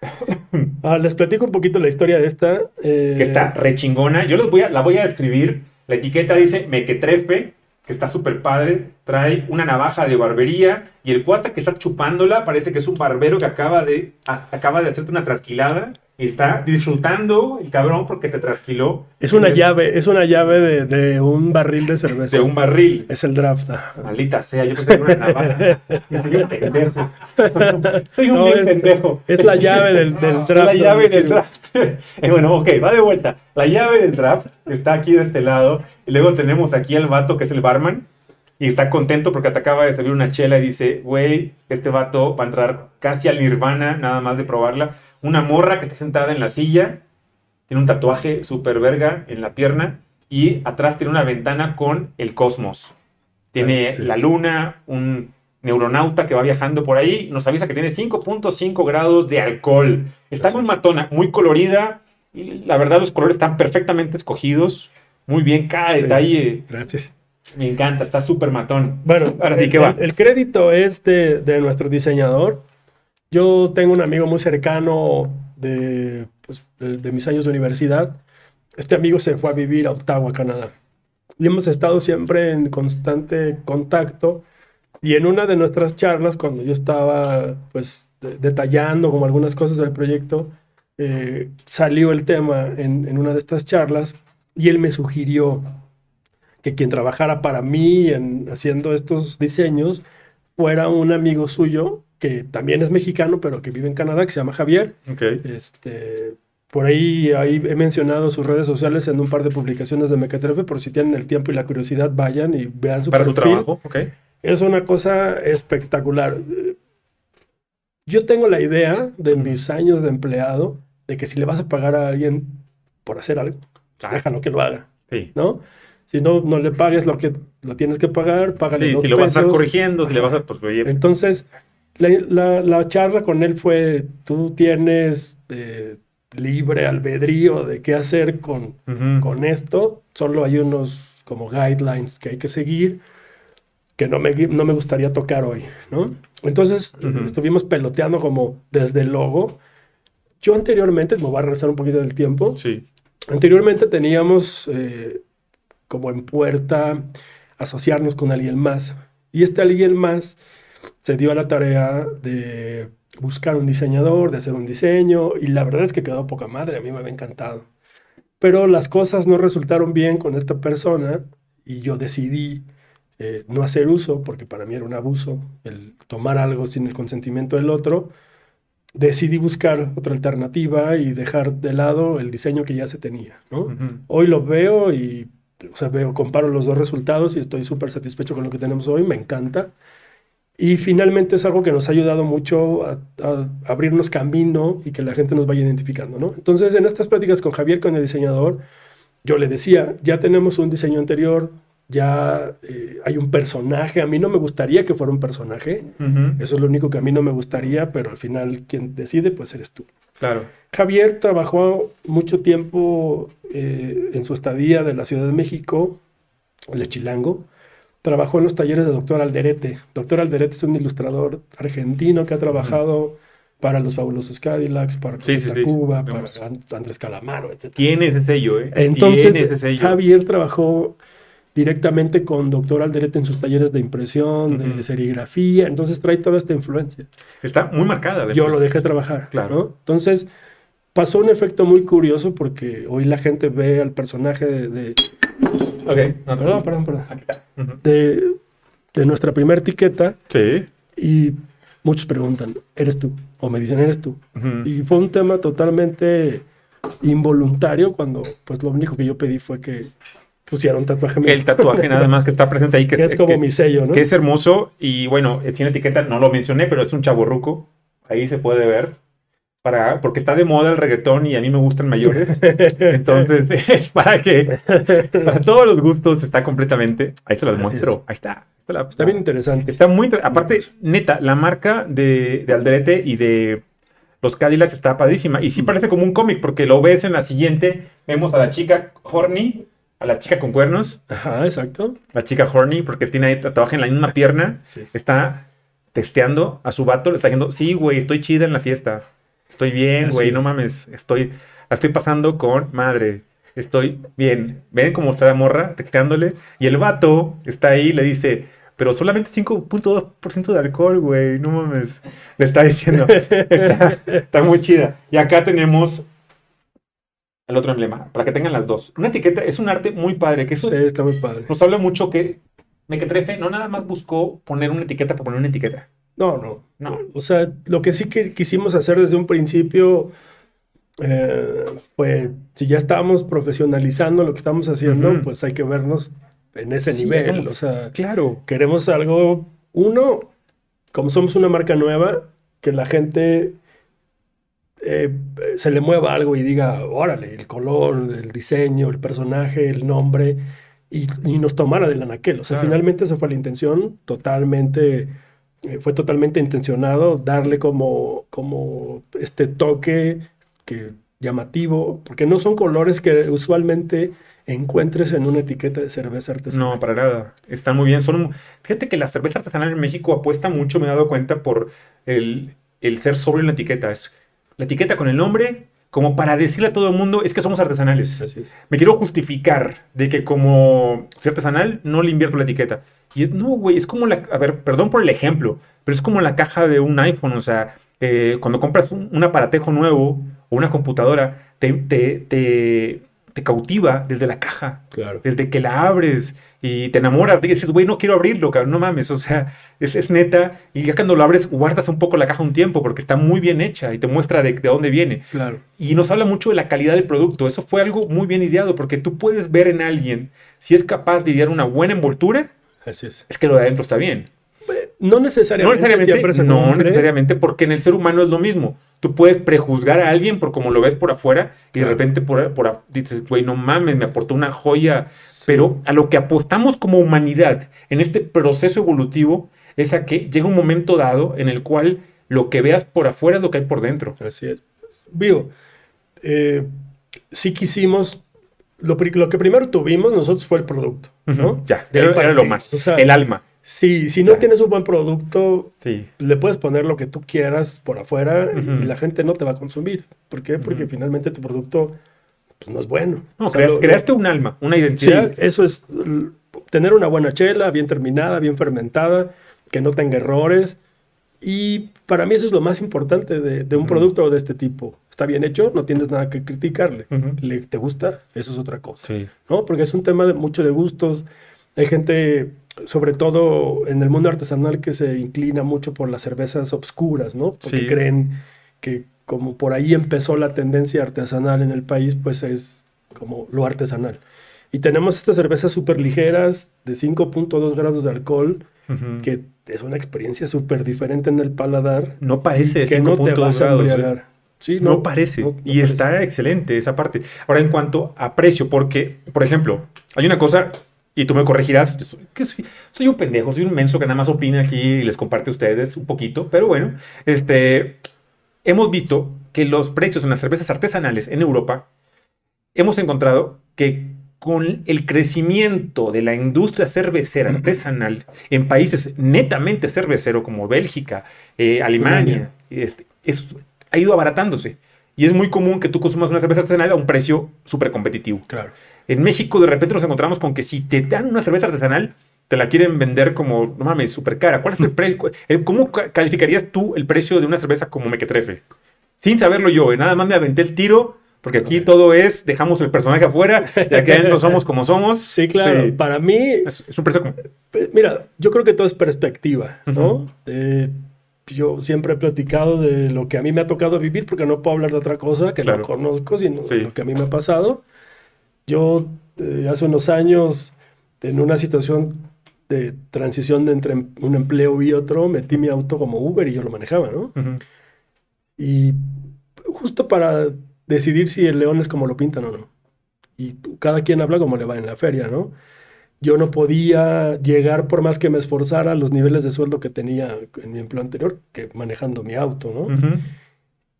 Ah, les platico un poquito la historia de esta. eh, que está rechingona. Yo les voy a, la voy a describir. La etiqueta dice mequetrefe, que está súper padre. Trae una navaja de barbería y el cuata que está chupándola parece que es un barbero que acaba de, a- acaba de hacerte una trasquilada y está disfrutando el cabrón porque te trasquiló. Es una de- llave, es una llave de, de un barril de cerveza. De un barril. Es el draft. Maldita sea, yo pensé que era una navaja. Soy un pendejo. Soy un No, bien es- pendejo. Es la llave del, del draft. La llave del draft. Bueno, ok, va de vuelta. La llave del draft está aquí de este lado. Y luego tenemos aquí al vato que es el barman. Y está contento porque te acaba de servir una chela y dice, güey, este vato va a entrar casi al nirvana, nada más de probarla. Una morra que está sentada en la silla. Tiene un tatuaje súper verga en la pierna. Y atrás tiene una ventana con el cosmos. Tiene sí, la luna, un neuronauta que va viajando por ahí. Nos avisa que tiene 5.5 grados de alcohol. Está muy matona, muy colorida. Y la verdad, los colores están perfectamente escogidos. Muy bien, cada detalle Gracias. me encanta, está súper matón. Bueno, Ahora sí, ¿qué va? el- el crédito es de, de nuestro diseñador. Yo tengo un amigo muy cercano de, pues, de, de mis años de universidad. Este amigo se fue a vivir a Ottawa, Canadá. Y hemos estado siempre en constante contacto. Y en una de nuestras charlas, cuando yo estaba pues de- detallando como algunas cosas del proyecto, eh, salió el tema en, en una de estas charlas y él me sugirió que quien trabajara para mí en haciendo estos diseños fuera un amigo suyo que también es mexicano, pero que vive en Canadá, que se llama Javier. Este, por ahí, ahí he mencionado sus redes sociales en un par de publicaciones de Mequetrefe, por si tienen el tiempo y la curiosidad, vayan y vean su Para tu perfil. trabajo, ok. Es una cosa espectacular. Yo tengo la idea de mis años de empleado de que si le vas a pagar a alguien por hacer algo, pues Ah. déjalo que lo haga, Sí. ¿no? Si no, no le pagues lo que lo tienes que pagar, págale Sí, dos si lo vas a estar corrigiendo, si le vas a. Pues, oye, Entonces, la, la- la charla con él fue, tú tienes eh, libre albedrío de qué hacer con, con esto, solo hay unos como guidelines que hay que seguir que no me, no me gustaría tocar hoy, ¿no? Entonces, estuvimos peloteando como desde el logo. Yo anteriormente, me voy a regresar un poquito del tiempo, Sí. Anteriormente teníamos eh, como en puerta asociarnos con alguien más. Y este alguien más se dio a la tarea de buscar un diseñador, de hacer un diseño, y la verdad es que quedó poca madre, a mí me había encantado. Pero las cosas no resultaron bien con esta persona y yo decidí eh, no hacer uso, porque para mí era un abuso el tomar algo sin el consentimiento del otro. Decidí buscar otra alternativa y dejar de lado el diseño que ya se tenía. Hoy lo veo y, o sea, veo, comparo los dos resultados y estoy súper satisfecho con lo que tenemos hoy, me encanta. Y finalmente es algo que nos ha ayudado mucho a, a abrirnos camino y que la gente nos vaya identificando, ¿no? Entonces, en estas pláticas con Javier, con el diseñador, yo le decía, ya tenemos un diseño anterior, ya eh, hay un personaje. A mí no me gustaría que fuera un personaje. Eso es lo único que a mí no me gustaría, pero al final quien decide, pues eres tú. Claro. Javier trabajó mucho tiempo eh, en su estadía de la Ciudad de México, el Chilango. Trabajó en los talleres de Doctor Alderete. Doctor Alderete es un ilustrador argentino que ha trabajado para los fabulosos Cadillacs, para Sí, sí, sí. Cuba, para Andrés Calamaro, etc. Tiene ese sello, ¿eh? Entonces, ese sello. Javier trabajó directamente con Doctor Alderete en sus talleres de impresión, de serigrafía, entonces trae toda esta influencia. Está muy marcada. Yo lo dejé trabajar, Claro. ¿no? Entonces, pasó un efecto muy curioso porque hoy la gente ve al personaje de... de- Ok. No, perdón, perdón, perdón. Aquí está. De, de nuestra primera etiqueta Sí. y muchos preguntan, ¿eres tú? O me dicen, ¿eres tú? Y fue un tema totalmente involuntario cuando pues lo único que yo pedí fue que pusiera un tatuaje. El tatuaje nada más que está presente ahí, que, que es como que- mi sello, ¿no? que es hermoso y bueno, tiene etiqueta, no lo mencioné, pero es un chaborruco. Ahí se puede ver. Para, porque está de moda el reggaetón y a mí me gustan mayores. Entonces, es para que, para todos los gustos está completamente. Ahí te las muestro. Ahí está. Está, la- Está bien interesante. Está muy Aparte, neta, la marca de, de Alderete y de los Cadillacs está padrísima. Y sí parece como un cómic, porque lo ves en la siguiente. Vemos a la chica Horny, a la chica con cuernos, Ajá, exacto. la chica Horny, porque tiene ahí tatuaje en la misma pierna. Sí, sí. Está testeando a su vato, le está diciendo, sí, güey, estoy chida en la fiesta. Estoy bien, güey, no mames. Estoy, estoy pasando con madre. Estoy bien. Ven cómo está la morra texteándole. Y el vato está ahí y le dice, pero solamente 5.2% de alcohol, güey. No mames. Le está diciendo. Está, está muy chida. Y acá tenemos el otro emblema, para que tengan las dos. Una etiqueta es un arte muy padre, que eso Sí, está muy padre. nos habla mucho que Mequetrefe no nada más buscó poner una etiqueta por poner una etiqueta. No, no. No. O sea, lo que sí que quisimos hacer desde un principio eh, fue, si ya estábamos profesionalizando lo que estamos haciendo, pues hay que vernos en ese Sí, nivel. como- O sea, Claro. queremos algo, uno, como somos una marca nueva, que la gente eh, se le mueva algo y diga, órale, el color, el diseño, el personaje, el nombre, y, y nos tomara del anaquel. O sea, Claro. finalmente esa fue la intención, totalmente, eh, fue totalmente intencionado darle como, como este toque que, llamativo, porque no son colores que usualmente encuentres en una etiqueta de cerveza artesanal. No, para nada. Están muy bien. Son, fíjate que la cerveza artesanal en México apuesta mucho, me he dado cuenta, por el, el ser sobre la etiqueta. Es la etiqueta con el nombre, como para decirle a todo el mundo, es que somos artesanales. Me quiero justificar de que como soy artesanal, no le invierto la etiqueta. Y no, güey, es como la, a ver, perdón por el ejemplo, pero es como la caja de un iPhone, o sea, eh, cuando compras un, un aparatejo nuevo o una computadora, te, te, te, te cautiva desde la caja, Claro. desde que la abres y te enamoras y dices, güey, no quiero abrirlo, cabrón, no mames, o sea, es, es neta, y ya cuando lo abres, guardas un poco la caja un tiempo porque está muy bien hecha y te muestra de, de dónde viene. Claro. Y nos habla mucho de la calidad del producto. Eso fue algo muy bien ideado, porque tú puedes ver en alguien si es capaz de idear una buena envoltura, Así es. es que lo de adentro está bien. No No necesariamente, necesariamente, es el no necesariamente, porque en el ser humano es lo mismo. Tú puedes prejuzgar a alguien por como lo ves por afuera y de repente por, por dices, güey, no mames, me aportó una joya. Pero a lo que apostamos como humanidad en este proceso evolutivo es a que llega un momento dado en el cual lo que veas por afuera es lo que hay por dentro. Así es. Digo, eh, sí quisimos, lo que primero tuvimos nosotros fue el producto, ¿no? Ya, De era, era lo más. O sea, el alma. Sí, si no tienes un buen producto, Sí. le puedes poner lo que tú quieras por afuera y la gente no te va a consumir. ¿Por qué? Porque finalmente tu producto pues, no es bueno. No, O sea, creas- lo- creaste un alma, una Sí, identidad. eso es tener una buena chela, bien terminada, bien fermentada, que no tenga errores. Y para mí eso es lo más importante de, de un producto de este tipo. Está bien hecho, no tienes nada que criticarle. Le- ¿Te gusta? Eso es otra cosa. Sí. ¿no? Porque es un tema de, mucho de gustos. Hay gente, sobre todo en el mundo artesanal, que se inclina mucho por las cervezas obscuras, ¿no? Porque Sí. creen que como por ahí empezó la tendencia artesanal en el país, pues es como lo artesanal. Y tenemos estas cervezas súper ligeras de 5.2 grados de alcohol, que es una experiencia súper diferente en el paladar. no parece que no te 5.2 vas a. ¿eh? embriagar. Sí, No, parece. no- no y está excelente esa parte. Ahora, en cuanto a precio, porque, por ejemplo, hay una cosa y tú me corregirás, yo soy, ¿qué soy? Soy un pendejo, soy un menso que nada más opina aquí y les comparte a ustedes un poquito, pero bueno, este, hemos visto que los precios en las cervezas artesanales en Europa, hemos encontrado que con el crecimiento de la industria cervecera artesanal en países netamente cervecero como Bélgica, eh, Alemania, este, es- ha ido abaratándose. Y es muy común que tú consumas una cerveza artesanal a un precio súper competitivo. Claro. En México de repente nos encontramos con que si te dan una cerveza artesanal, te la quieren vender como, no mames, súper cara. ¿Cuál es el precio? ¿Cómo ca- calificarías tú el precio de una cerveza como Mequetrefe? Sin saberlo yo, eh, nada más me aventé el tiro, porque aquí todo es, dejamos el personaje afuera, y aquí adentro somos como somos. Sí, claro. Sí. Para mí, Es, es un precio como... Pe- Mira, yo creo que todo es perspectiva, ¿no? Eh, yo siempre he platicado de lo que a mí me ha tocado vivir, porque no puedo hablar de otra cosa que Claro. no conozco, sino Sí. de lo que a mí me ha pasado. Yo eh, hace unos años, en una situación de transición de entre un empleo y otro, metí mi auto como Uber y yo lo manejaba, ¿no? Y justo para decidir si el león es como lo pintan o no. Y cada quien habla como le va en la feria, ¿no? Yo no podía llegar, por más que me esforzara, a los niveles de sueldo que tenía en mi empleo anterior, que manejando mi auto, ¿no?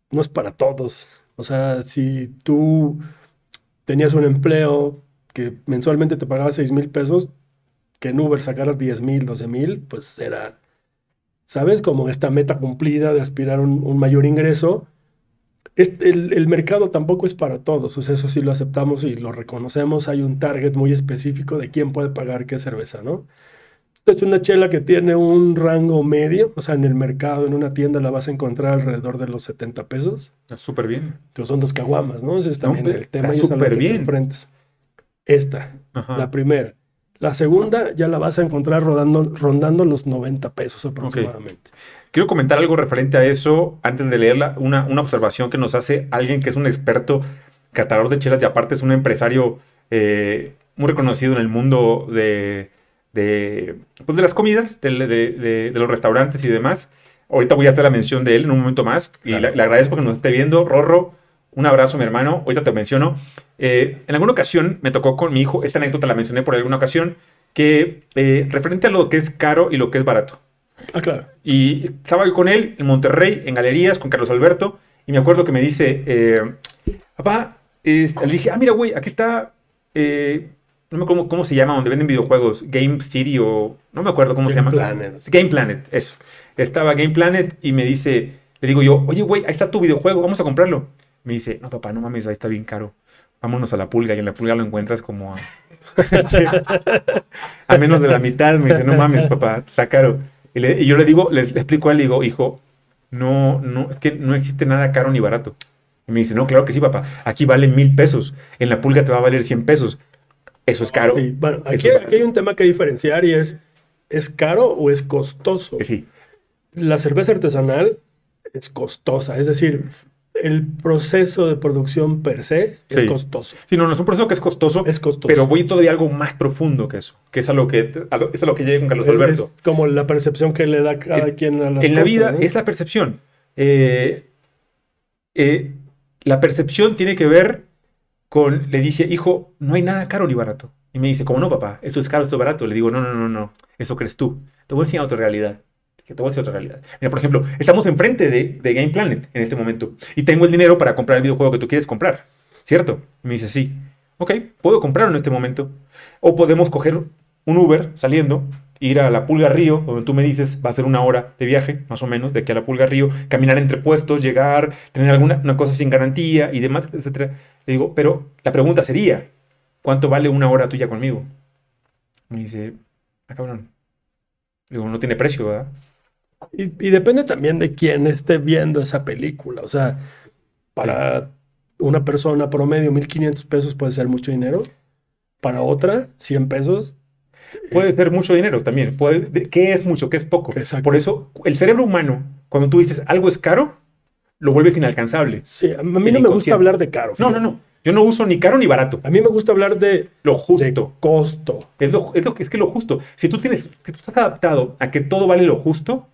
No es para todos. O sea, si tú tenías un empleo que mensualmente te pagaba 6 mil pesos, que en Uber sacaras 10 mil, 12 mil, pues era, ¿sabes? Como esta meta cumplida de aspirar a un, un mayor ingreso. Este- el, el mercado tampoco es para todos, o sea, eso sí lo aceptamos y lo reconocemos. Hay un target muy específico de quién puede pagar qué cerveza, ¿no? Es una chela que tiene un rango medio, o sea, en el mercado, en una tienda la vas a encontrar alrededor de los 70 pesos. Está súper bien. Pero son dos caguamas, ¿no? Ese es No, también pero el tema está súper te bien. enfrentas. Esta, Ajá. la primera. La segunda ya la vas a encontrar rodando, rondando los 90 pesos aproximadamente. Quiero comentar algo referente a eso antes de leerla. Una, una observación que nos hace alguien que es un experto catador de chelas y aparte es un empresario eh, muy reconocido en el mundo de, de, pues de las comidas, de, los restaurantes y demás. Ahorita voy a hacer la mención de él en un momento más y Claro. le, le agradezco que nos esté viendo. Rorro, un abrazo, mi hermano. Ahorita te menciono. Eh, en alguna ocasión me tocó con mi hijo, esta anécdota la mencioné por alguna ocasión, que eh, referente a lo que es caro y lo que es barato. Ah, claro. Y estaba con él en Monterrey, en galerías, con Carlos Alberto, y me acuerdo que me dice, eh, papá, es- le dije, ah, mira, güey, aquí está, eh, no me acuerdo cómo, se llama, donde venden videojuegos, Game City o, no me acuerdo cómo se Game llama. Planet. Game Planet, eso. Estaba Game Planet y me dice, le digo yo, oye, güey, ahí está tu videojuego, vamos a comprarlo. Me dice, no, papá, no mames, ahí está bien caro. Vámonos a la pulga y en la pulga lo encuentras como a, a menos de la mitad. Me dice, no mames, papá, está caro. Y, le- y yo le digo, le, le explico a él, le digo, hijo, no, no, es que no existe nada caro ni barato. Y me dice, no, claro que sí, papá. Aquí vale mil pesos. En la pulga te va a valer 100 pesos. Eso es caro. Sí, bueno, aquí, es aquí hay un tema que diferenciar y es, ¿es caro o es costoso? Sí. La cerveza artesanal es costosa, es decir, el proceso de producción per se es Sí. costoso. Sí, no, no es un proceso que es costoso, Es costoso. pero voy todavía algo más profundo que eso, que es a lo que, a lo, es a lo que llega con Carlos Es- Alberto. Es como la percepción que le da cada Es- quien a las en la vida ¿no? es la percepción. Eh, eh, la percepción tiene que ver con, le dije, hijo, no hay nada caro ni barato. Y me dice, ¿cómo no, papá? Esto es caro, esto es barato. Le digo, no, no, no, no, eso crees tú. Te voy a enseñar otra realidad. Que te voy a decir otra realidad. Mira, por ejemplo, estamos enfrente de, Game Planet en este momento y tengo el dinero para comprar el videojuego que tú quieres comprar, ¿cierto? Y me dice, sí. Ok, puedo comprarlo en este momento. O podemos coger un Uber saliendo, ir a la Pulga Río, donde tú me dices va a ser una hora de viaje, más o menos, de aquí a la Pulga Río, caminar entre puestos, llegar, tener alguna una cosa sin garantía y demás, etcétera. Le digo, pero la pregunta sería, ¿cuánto vale una hora tuya conmigo? Me dice, ah, cabrón. Digo, no tiene precio, ¿verdad? Y, y depende también de quién esté viendo esa película. O sea, para una persona promedio, 1.500 pesos puede ser mucho dinero. Para otra, 100 pesos. Puede es- ser mucho dinero también. Puede, de- ¿Qué es mucho? ¿Qué es poco? Exacto. Por eso, el cerebro humano, cuando tú dices algo es caro, lo vuelves inalcanzable. Sí, a mí no me gusta hablar de caro. No, no, no. Yo no uso ni caro ni barato. A mí me gusta hablar de, Lo de justo. costo. Es lo, es lo que es que lo justo. Si tú tienes, si tú estás adaptado a que todo vale lo justo,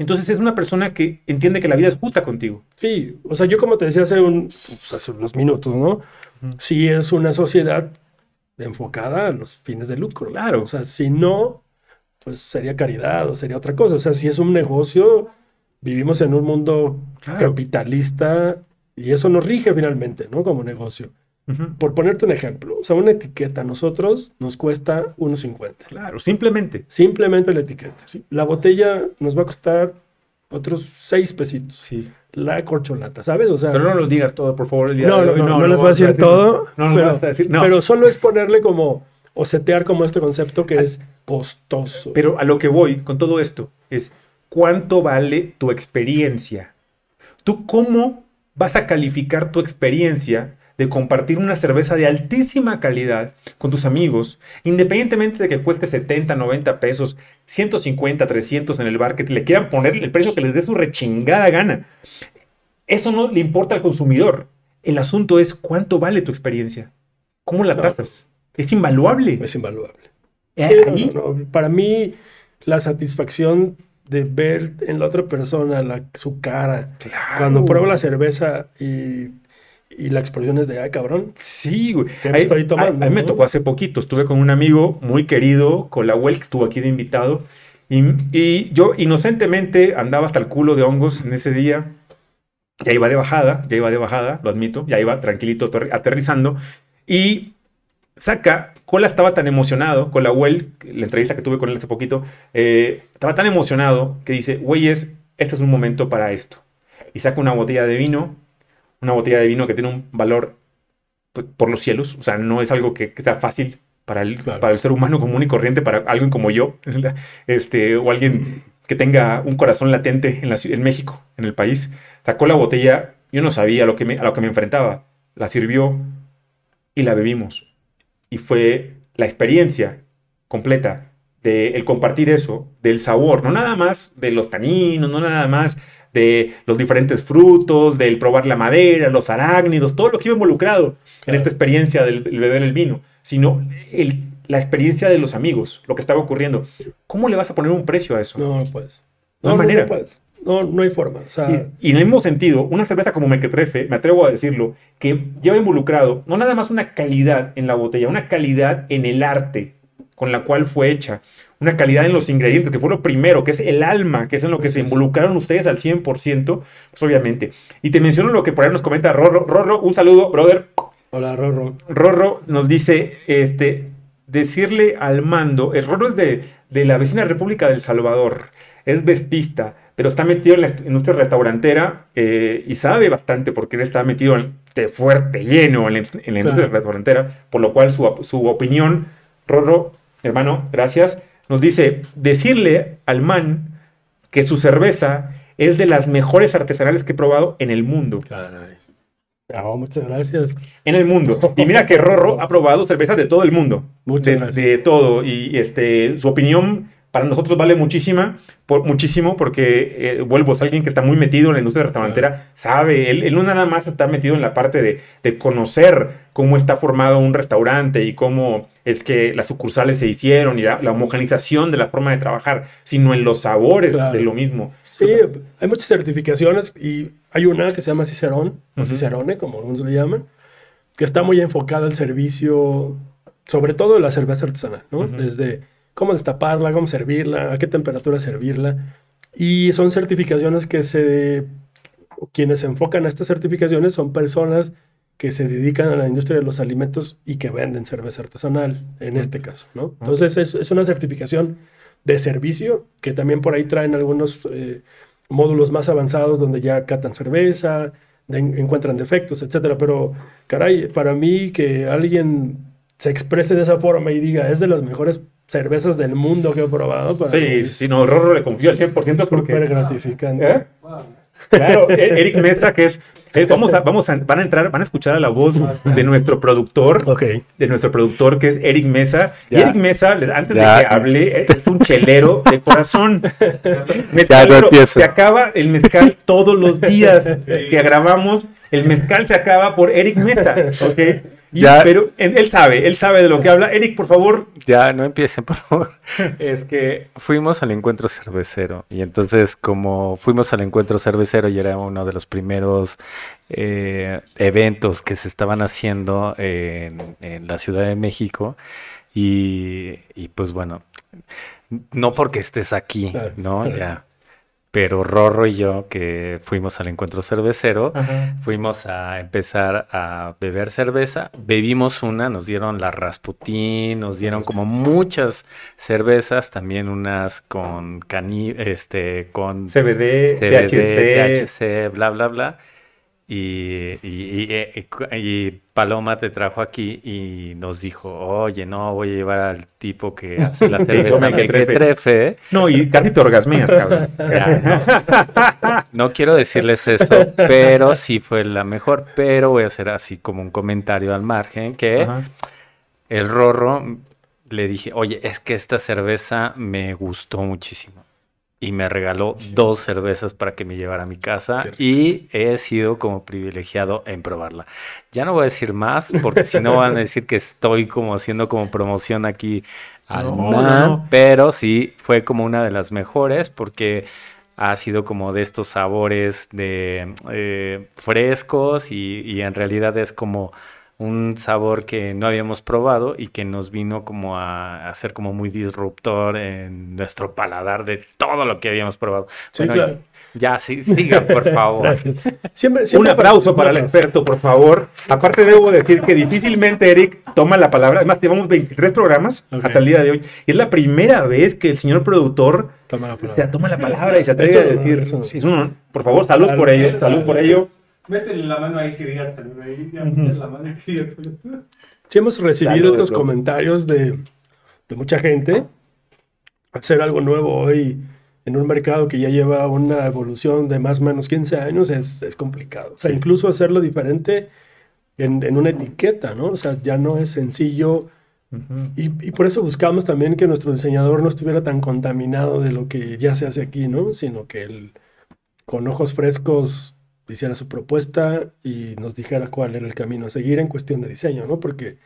entonces es una persona que entiende que la vida es justa contigo. Sí, o sea, yo como te decía hace, un, pues, hace unos minutos, ¿no? Sí es una sociedad enfocada a los fines de lucro. Claro. O sea, si no, pues sería caridad o sería otra cosa. O sea, si es un negocio, vivimos en un mundo Claro. capitalista y eso nos rige finalmente, ¿no? Como negocio. Por ponerte un ejemplo, o sea, una etiqueta a nosotros nos cuesta 1.50. Claro, simplemente. Simplemente la etiqueta. La botella nos va a costar otros 6 pesitos. Sí. La corcholata, ¿sabes? O sea, Pero no lo digas todo, por favor. el día no, no, no, no, lo les voy a decir todo, No, no pero, vas a decir. No. pero solo es ponerle como, o setear como este concepto que es costoso. Pero a lo que voy con todo esto es cuánto vale tu experiencia. ¿Tú cómo vas a calificar tu experiencia de compartir una cerveza de altísima calidad con tus amigos, independientemente de que cueste 70, 90 pesos, 150, 300 en el bar, que te le quieran poner el precio que les dé su rechingada gana? Eso no le importa al consumidor. El asunto es cuánto vale tu experiencia. ¿Cómo la tasas? Es invaluable. Es invaluable. Eh, Sí, no, no. Para mí, la satisfacción de ver en la otra persona la- su cara, Claro. cuando pruebo la cerveza y, y la expresión es de, ay, cabrón, Sí, güey. ¿Qué me Ahí- estoy tomando, a- a mí me tocó hace poquito. Estuve con un amigo muy querido, con la que estuvo aquí de invitado. Y, y yo inocentemente andaba hasta el culo de hongos en ese día. Ya iba de bajada, ya iba de bajada, lo admito. Ya iba tranquilito aterri- aterrizando. Y saca, Cola estaba tan emocionado, con la Well, la entrevista que tuve con él hace poquito, eh, estaba tan emocionado que dice, güeyes, este es un momento para esto. Y saca una botella de vino, una botella de vino que tiene un valor pues, por los cielos, o sea, no es algo que, que sea fácil para el, Claro. para el ser humano común y corriente, para alguien como yo, este, o alguien que tenga un corazón latente en, la, en México, en el país. Sacó la botella, yo no sabía a lo que me, a lo que me enfrentaba, la sirvió y la bebimos. Y fue la experiencia completa de el compartir eso, del sabor, no nada más de los taninos, no nada más de los diferentes frutos, del probar la madera, los arácnidos, todo lo que iba involucrado en esta experiencia del, del beber el vino, sino el- la experiencia de los amigos, lo que estaba ocurriendo. ¿Cómo le vas a poner un precio a eso? no, no puedes. No hay manera. puedes. No, no hay forma. O sea, Y, y en el mismo sentido, una cerveza como Mequetrefe, me atrevo a decirlo, que lleva involucrado no nada más una calidad en la botella, una calidad en el arte con la cual fue hecha, una calidad en los ingredientes, que fue lo primero, que es el alma, que es en lo que se involucraron ustedes al 100%, pues obviamente. Y te menciono lo que por ahí nos comenta Rorro. Rorro, un saludo, brother. hola, Rorro. Rorro nos dice, este, decirle al mando, el Rorro es de, de la vecina República del Salvador, es vespista, pero está metido en la industria restaurantera eh, y sabe bastante porque él está metido en, de fuerte, lleno en la, en la industria Claro. restaurantera, por lo cual su, su opinión, Rorro, hermano, gracias, nos dice, decirle al man que su cerveza es de las mejores artesanales que he probado en el mundo. No, muchas gracias. En el mundo. Y mira que Rorro ha probado cervezas de todo el mundo. Muchas de, gracias. de todo. Y este, su opinión para nosotros vale muchísima, por, muchísimo, porque eh, vuelvo, es alguien que está muy metido en la industria restaurantera, sabe, él, él no nada más está metido en la parte de, de conocer cómo está formado un restaurante y cómo es que las sucursales se hicieron y la, la homogenización de la forma de trabajar, sino en los sabores Claro. de lo mismo. Sí, Entonces, hay muchas certificaciones y hay una que se llama Cicerón, o Ujú. Cicerone, como algunos le llaman, que está muy enfocada al servicio, sobre todo de la cerveza artesanal, ¿no? Ujú. Desde cómo destaparla, cómo servirla, a qué temperatura servirla. Y son certificaciones que se... Quienes se enfocan a estas certificaciones son personas que se dedican a la industria de los alimentos y que venden cerveza artesanal, en este caso, ¿no? Entonces es, es una certificación de servicio que también por ahí traen algunos eh, módulos más avanzados donde ya catan cerveza, de- encuentran defectos, etcétera. Pero, caray, para mí que alguien se exprese de esa forma y diga, es de las mejores cervezas del mundo que he probado, para sí, sí, no, Rorro le confío al 100% súper porque... gratificante. ¿Eh? Claro, E- Eric Mesa, que es. eh, vamos a, vamos a, van a entrar, van a escuchar a la voz de nuestro productor, Ok. de nuestro productor que es Eric Mesa. Y Ya. Eric Mesa, antes Ya. de que hable, eh, es un chelero de corazón. Ya Mezcal, no pero empiezo. se acaba el mezcal todos los días que grabamos. El mezcal se acaba por Eric Mesa, ¿ok? Y- Ya. Pero él, sabe, él sabe de lo que habla. Eric, por favor. Ya, no empiecen, por favor. Es que fuimos al encuentro cervecero y entonces como fuimos al encuentro cervecero y era uno de los primeros eh, eventos que se estaban haciendo en, en la Ciudad de México y, y pues bueno, no porque estés aquí, Claro, ¿no? claro, Ya. Pero Rorro y yo que fuimos al encuentro cervecero, Ajá. Fuimos a empezar a beber cerveza, bebimos una, nos dieron la Rasputín, nos dieron como muchas cervezas, también unas con cani, este, con CBD, CBD, THC. THC, bla, bla, bla. Y, y- y- y- Paloma te trajo aquí y nos dijo, oye, no, voy a llevar al tipo que hace la cerveza mequetrefe". mequetrefe. No, y casi te orgasmeas, cabrón. Ya, no. No quiero decirles eso, pero sí fue la mejor. Pero voy a hacer así como un comentario al margen que Ajá. el Rorro le dije, oye, es que esta cerveza me gustó muchísimo. Y me regaló dos cervezas para que me llevara a mi casa y he sido como privilegiado en probarla. Ya no voy a decir más porque si no van a decir que estoy como haciendo como promoción aquí al No, no. pero sí fue como una de las mejores porque ha sido como de estos sabores de eh, frescos y, y en realidad es como un sabor que no habíamos probado y que nos vino como a, a ser como muy disruptor en nuestro paladar de todo lo que habíamos probado. Sí, Bueno, claro. ya, sí, sigan, por favor. Siempre, Un aplauso para el experto, por favor. Aparte, debo decir que difícilmente Eric toma la palabra. Además, llevamos 23 programas hasta el día de hoy. Y es la primera vez que el señor productor Toma la o sea, palabra. toma la palabra y se atreve a decir. es un. Por favor, salud Salud, por ello. Salud por ello. Métele la mano ahí que digas salud ahí. Ya metes la mano que digas salud. Sí hemos recibido Salud, estos bro. comentarios de, de mucha gente. Hacer algo nuevo hoy en un mercado que ya lleva una evolución de más o menos 15 años es, es complicado. O sea, Sí. incluso hacerlo diferente en, en una etiqueta, ¿no? O sea, ya no es sencillo. Y, y por eso buscamos también que nuestro diseñador no estuviera tan contaminado de lo que ya se hace aquí, ¿no? Sino que él, con ojos frescos, hiciera su propuesta y nos dijera cuál era el camino a seguir en cuestión de diseño, ¿no? Porque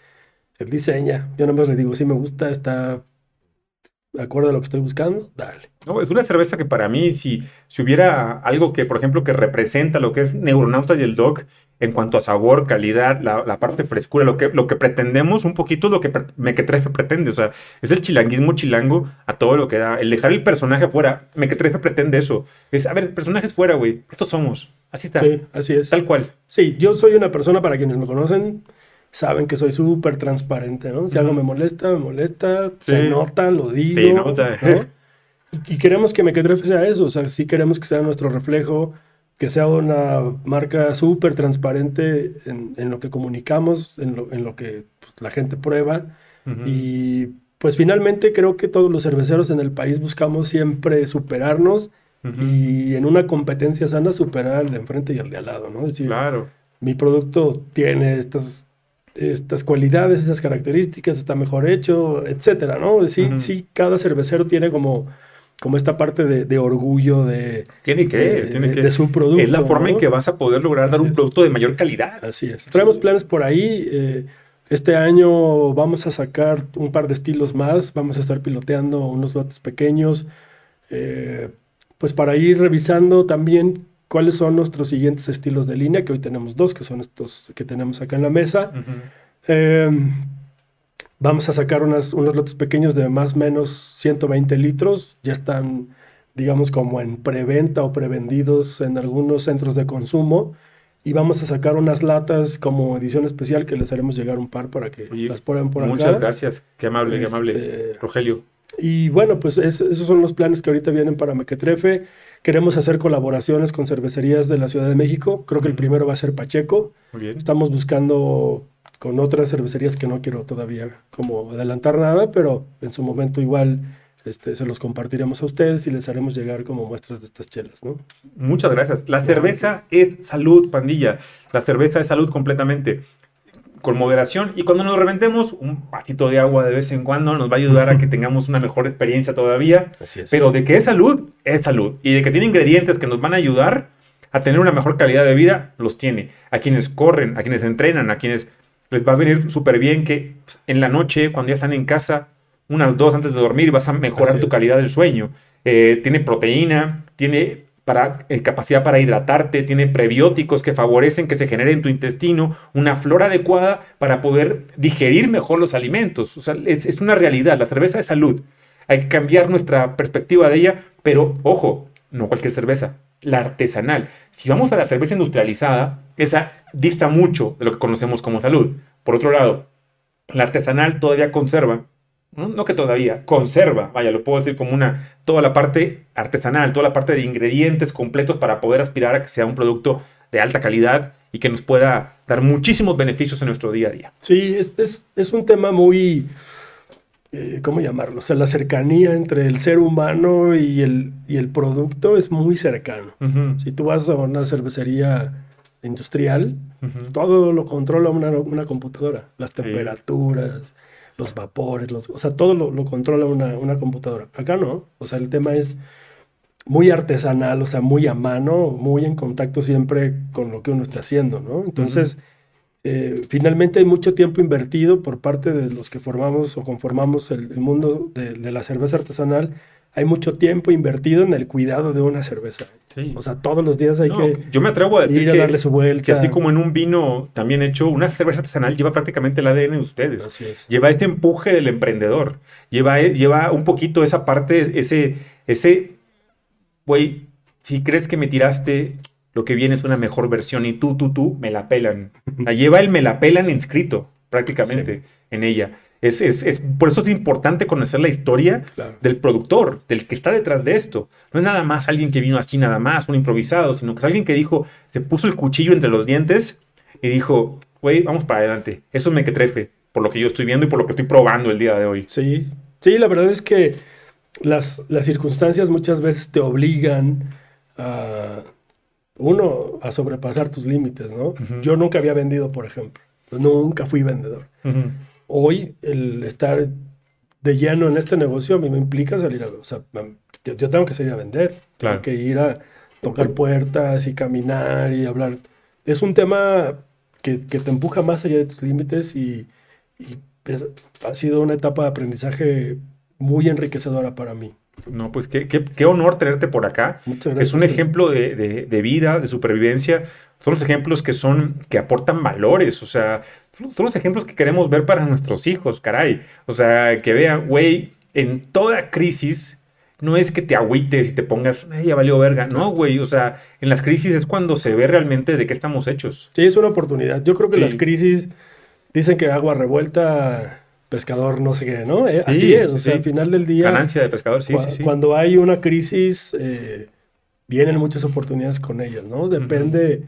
él diseña, yo nada más le digo, si me gusta, está de acuerdo a lo que estoy buscando, dale. No, es una cerveza que para mí, si, si hubiera algo que, por ejemplo, que representa lo que es Neuronautas y el Dog, en cuanto a sabor, calidad, la, parte frescura, lo que, lo que pretendemos, un poquito lo que Mequetrefe pretende. O sea, es el chilanguismo chilango a todo lo que da. El dejar el personaje afuera, Mequetrefe pretende eso. Es, a ver, personajes fuera, güey. Estos somos. Así está. Sí, así es. Tal cual. Sí, yo soy una persona, para quienes me conocen, saben que soy súper transparente, ¿no? Si algo Ujú. me molesta, me molesta, Sí. se nota, lo digo. Se nota. ¿no? Y, y queremos que Mequetrefe sea eso, o sea, sí queremos que sea nuestro reflejo, que sea una marca súper transparente en, en lo que comunicamos, en lo, en lo que pues, la gente prueba. Ujú. Y pues finalmente creo que todos los cerveceros en el país buscamos siempre superarnos Y en una competencia sana superar al de enfrente y al de al lado, ¿no? Es decir, Claro. mi producto tiene estas, estas cualidades, esas características, está mejor hecho, etcétera, ¿no? Sí, sí, cada cervecero tiene como, como esta parte de, de orgullo de, Tiene que, de, tiene que. de su producto. es la forma en que vas a poder lograr dar un es. producto de mayor calidad. Así es. Traemos planes por ahí. eh, este año vamos a sacar un par de estilos más. Vamos a estar piloteando unos lotes pequeños. eh, pues para ir revisando también cuáles son nuestros siguientes estilos de línea, que hoy tenemos dos, que son estos que tenemos acá en la mesa. Eh, vamos a sacar unas- unos lotes pequeños de más o menos 120 litros. Ya están, digamos, como en preventa o prevendidos en algunos centros de consumo. Y vamos a sacar unas latas como edición especial que les haremos llegar un par para que Oye, las prueben por Muchas acá. gracias. Qué amable, qué amable. Este, Rogelio. Y bueno, pues es- esos son los planes que ahorita vienen para Mequetrefe. Queremos hacer colaboraciones con cervecerías de la Ciudad de México. Creo que el primero va a ser Pacheco. Muy bien. Estamos buscando con otras cervecerías que no quiero todavía como adelantar nada, pero en su momento igual este, se los compartiremos a ustedes y les haremos llegar como muestras de estas chelas, ¿no? Muchas gracias. La cerveza es salud, pandilla. La cerveza es salud completamente. Con moderación. Y cuando nos reventemos, un patito de agua de vez en cuando nos va a ayudar a que tengamos una mejor experiencia todavía. Así es. Pero de que es salud, es salud. Y de que tiene ingredientes que nos van a ayudar a tener una mejor calidad de vida, los tiene. A quienes corren, a quienes entrenan, a quienes les va a venir súper bien que pues, en la noche, cuando ya están en casa, unas dos antes de dormir, vas a mejorar Así tu es. calidad del sueño. Eh, tiene proteína, tiene para, eh, capacidad para hidratarte, tiene prebióticos que favorecen que se genere en tu intestino una flora adecuada para poder digerir mejor los alimentos. O sea, es, es una realidad. La cerveza es salud. Hay que cambiar nuestra perspectiva de ella, pero ojo, no cualquier cerveza, la artesanal. Si vamos a la cerveza industrializada, esa dista mucho de lo que conocemos como salud. Por otro lado, la artesanal todavía conserva, no, no que todavía, conserva, vaya, lo puedo decir como una, toda la parte artesanal, toda la parte de ingredientes completos para poder aspirar a que sea un producto de alta calidad y que nos pueda dar muchísimos beneficios en nuestro día a día. Sí, es, es, es un tema muy, eh, ¿cómo llamarlo? O sea, la cercanía entre el ser humano y el, y el producto es muy cercano. Si tú vas a una cervecería industrial, todo lo controla una, una computadora. Las Sí. Los vapores, los, o sea, todo lo, lo controla una, una computadora. Acá no. O sea, el tema es muy artesanal, o sea, muy a mano, muy en contacto siempre con lo que uno está haciendo, ¿no? Entonces, eh, finalmente hay mucho tiempo invertido por parte de los que formamos o conformamos el, el mundo de, de la cerveza artesanal. Hay mucho tiempo invertido en el cuidado de una cerveza. Sí. O sea, todos los días hay No, que yo me atrevo a decir ir a que, darle su vuelta. que así como en un vino también hecho, una cerveza artesanal lleva prácticamente el ADN de ustedes. Así es. Lleva este empuje del emprendedor. Lleva, lleva un poquito esa parte, ese, ese, güey, si crees que me tiraste, lo que viene es una mejor versión y tú, tú, tú, me la pelan. La lleva el me la pelan inscrito prácticamente en ella. Es, es, es, por eso es importante conocer la historia Claro. del productor, del que está detrás de esto. No es nada más alguien que vino así, nada más, un improvisado, sino que es alguien que dijo, se puso el cuchillo entre los dientes y dijo, güey, vamos para adelante. Eso me que trefe, por lo que yo estoy viendo y por lo que estoy probando el día de hoy. Sí, sí, la verdad es que las, las circunstancias muchas veces te obligan a, uno, a sobrepasar tus límites, ¿no? Yo nunca había vendido, por ejemplo. Nunca fui vendedor. Ujú. Hoy, el estar de lleno en este negocio a mí me implica salir a... O sea, yo, yo tengo que salir a vender. Claro. Tengo que ir a tocar puertas y caminar y hablar. Es un tema que, que te empuja más allá de tus límites y, y es- ha sido una etapa de aprendizaje muy enriquecedora para mí. No, pues qué, qué- qué honor tenerte por acá. Muchas gracias. Es un ejemplo de, de- de vida, de supervivencia. Son los ejemplos que son, que aportan valores. O sea, son, los ejemplos que queremos ver para nuestros hijos, caray. O sea, que vean, güey, en toda crisis, no es que te agüites y te pongas, "Ay, ya valió verga. No, güey. O sea, en las crisis es cuando se ve realmente de qué estamos hechos. Sí, es una oportunidad. Yo creo que Sí. las crisis dicen que agua revuelta, pescador, no sé qué, ¿no? Eh, Sí, Así es. O sea, al final del día... Ganancia de pescador, sí, sí, sí. Cuando hay una crisis, eh, vienen muchas oportunidades con ellas, ¿no? Depende,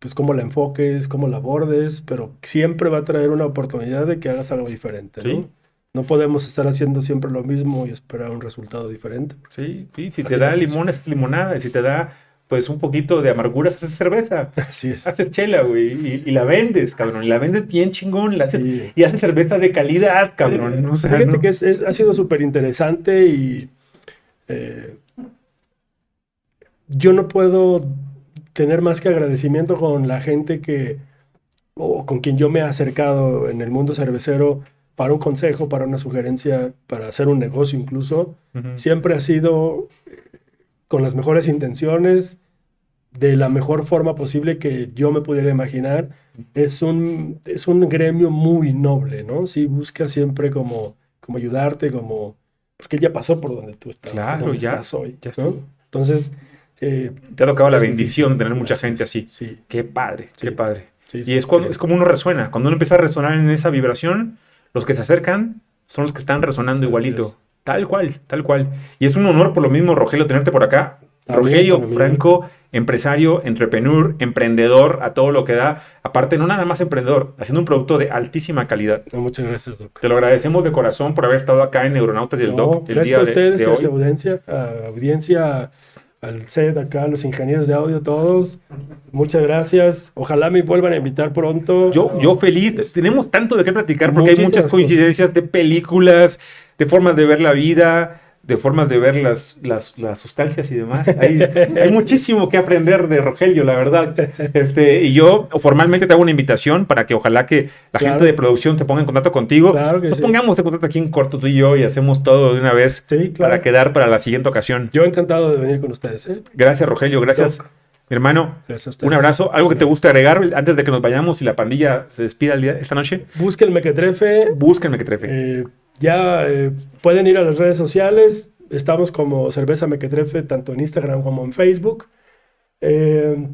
pues, cómo la enfoques, cómo la abordes, pero siempre va a traer una oportunidad de que hagas algo diferente, ¿no? Sí. No podemos estar haciendo siempre lo mismo y esperar un resultado diferente. Sí, sí, si Así te da limón es limonada, y si te da pues un poquito de amargura, haces cerveza, Así es. haces chela, güey, y, y la vendes, cabrón, y la vendes bien chingón, la haces- Sí. y haces cerveza de calidad, cabrón, o sea, Fíjate no- que es- es- ha sido súper interesante y eh, yo no puedo tener más que agradecimiento con la gente que, o con quien yo me he acercado en el mundo cervecero para un consejo, para una sugerencia, para hacer un negocio incluso. Ujú. Siempre ha sido eh, con las mejores intenciones, de la mejor forma posible que yo me pudiera imaginar. Es un, es un gremio muy noble, ¿no? Sí, busca siempre como, como ayudarte, como... Porque él ya pasó por donde tú estás, Claro, donde ya, estás hoy, ya. Entonces... eh, Te ha tocado la bendición de tener mucha gente así. Sí, Qué padre, Sí. qué padre. sí, Y es, cuando, es como uno resuena. Cuando uno empieza a resonar en esa vibración, los que se acercan son los que están resonando igualito. Tal cual, tal cual. Y es un honor por lo mismo, Rogelio, tenerte por acá. También Rogelio. Franco, empresario, entrepreneur, emprendedor, a todo lo que da. Aparte, no nada más emprendedor, haciendo un producto de altísima calidad. No, muchas gracias, Doc. Te lo agradecemos de corazón por haber estado acá en Neuronautas y el No, Doc el día a de, ustedes, de a hoy. audiencia, a audiencia, al set acá, a los ingenieros de audio, todos. Muchas gracias. Ojalá me vuelvan a invitar pronto. Yo, yo feliz, tenemos tanto de qué platicar porque hay muchas cosas. coincidencias de películas, de formas de ver la vida, de formas de ver las, las, las sustancias y demás. Hay, hay muchísimo que aprender de Rogelio, la verdad. Este, y yo formalmente te hago una invitación para que ojalá que la Claro. gente de producción te ponga en contacto contigo. Claro que Nos sí. pongamos en contacto aquí en corto tú y yo y hacemos todo de una vez Sí, claro. para quedar para la siguiente ocasión. Yo encantado de venir con ustedes. ¿eh? Gracias, Rogelio. Gracias, Doc. mi hermano. Gracias a ustedes. Un abrazo. ¿Algo que te guste agregar antes de que nos vayamos y la pandilla se despida el día, esta noche? Busque el Mequetrefe. Búsquenme que trefe. Eh, ya eh, pueden ir a las redes sociales. Estamos como Cerveza Mequetrefe, tanto en Instagram como en Facebook. Eh,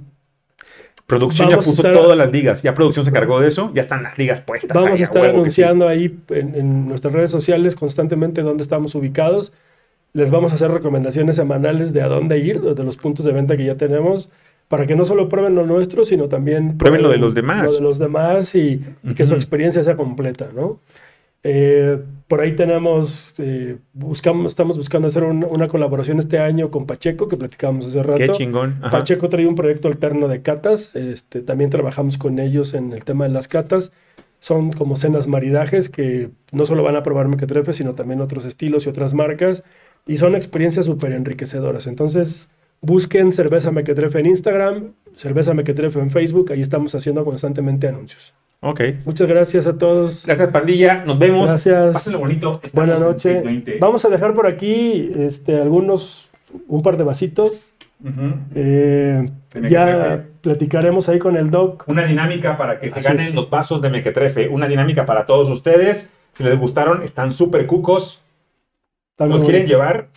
Producción ya puso estar- todas las ligas. Ya producción se cargó de eso. Ya están las ligas puestas. vamos ahí, a estar sí. anunciando ahí en, en nuestras redes sociales constantemente dónde estamos ubicados. Les vamos a hacer recomendaciones semanales de a dónde ir, de los puntos de venta que ya tenemos, para que no solo prueben lo nuestro, sino también Prueben lo de los demás. Lo de los demás y, y que su experiencia sea completa, ¿no? Eh, por ahí tenemos, eh, buscamos, estamos buscando hacer un- una colaboración este año con Pacheco, que platicábamos hace rato. Qué chingón. Ajá. Pacheco trae un proyecto alterno de catas. Este, también trabajamos con ellos en el tema de las catas. Son como cenas maridajes que no solo van a probar mequetrefe, sino también otros estilos y otras marcas. Y son experiencias súper enriquecedoras. Entonces, busquen Cerveza Mequetrefe en Instagram, Cerveza Mequetrefe en Facebook. Ahí estamos haciendo constantemente anuncios. Ok. Muchas gracias a todos. Gracias, pandilla. Nos vemos. Gracias. Pásenlo bonito. Estamos Buenas en noches. 620. Vamos a dejar por aquí este, algunos, un par de vasitos. Eh, ya platicaremos ahí con el doc. Una dinámica para que se ganen es. los vasos de Mequetrefe. Una dinámica para todos ustedes. Si les gustaron, están súper cucos. Los quieren llevar,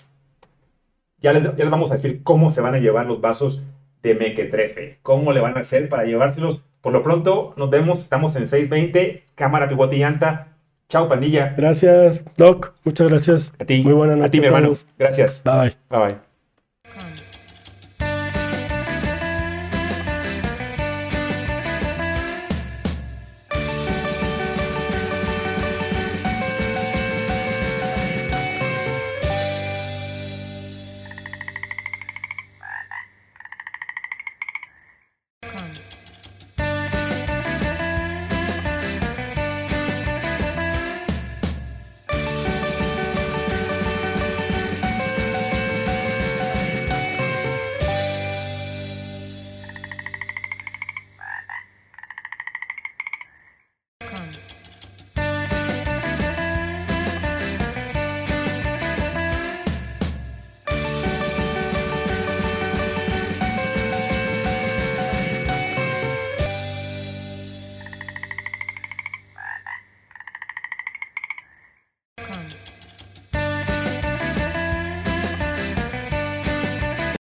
ya les, ya les vamos a decir cómo se van a llevar los vasos de Mequetrefe. Cómo le van a hacer para llevárselos. Por lo pronto, nos vemos. Estamos en 620. Cámara, pivote y llanta. Chao, pandilla. Gracias, Doc. Muchas gracias. A ti. Muy buena noche A ti, mi hermano. Gracias. Bye. Bye bye. Con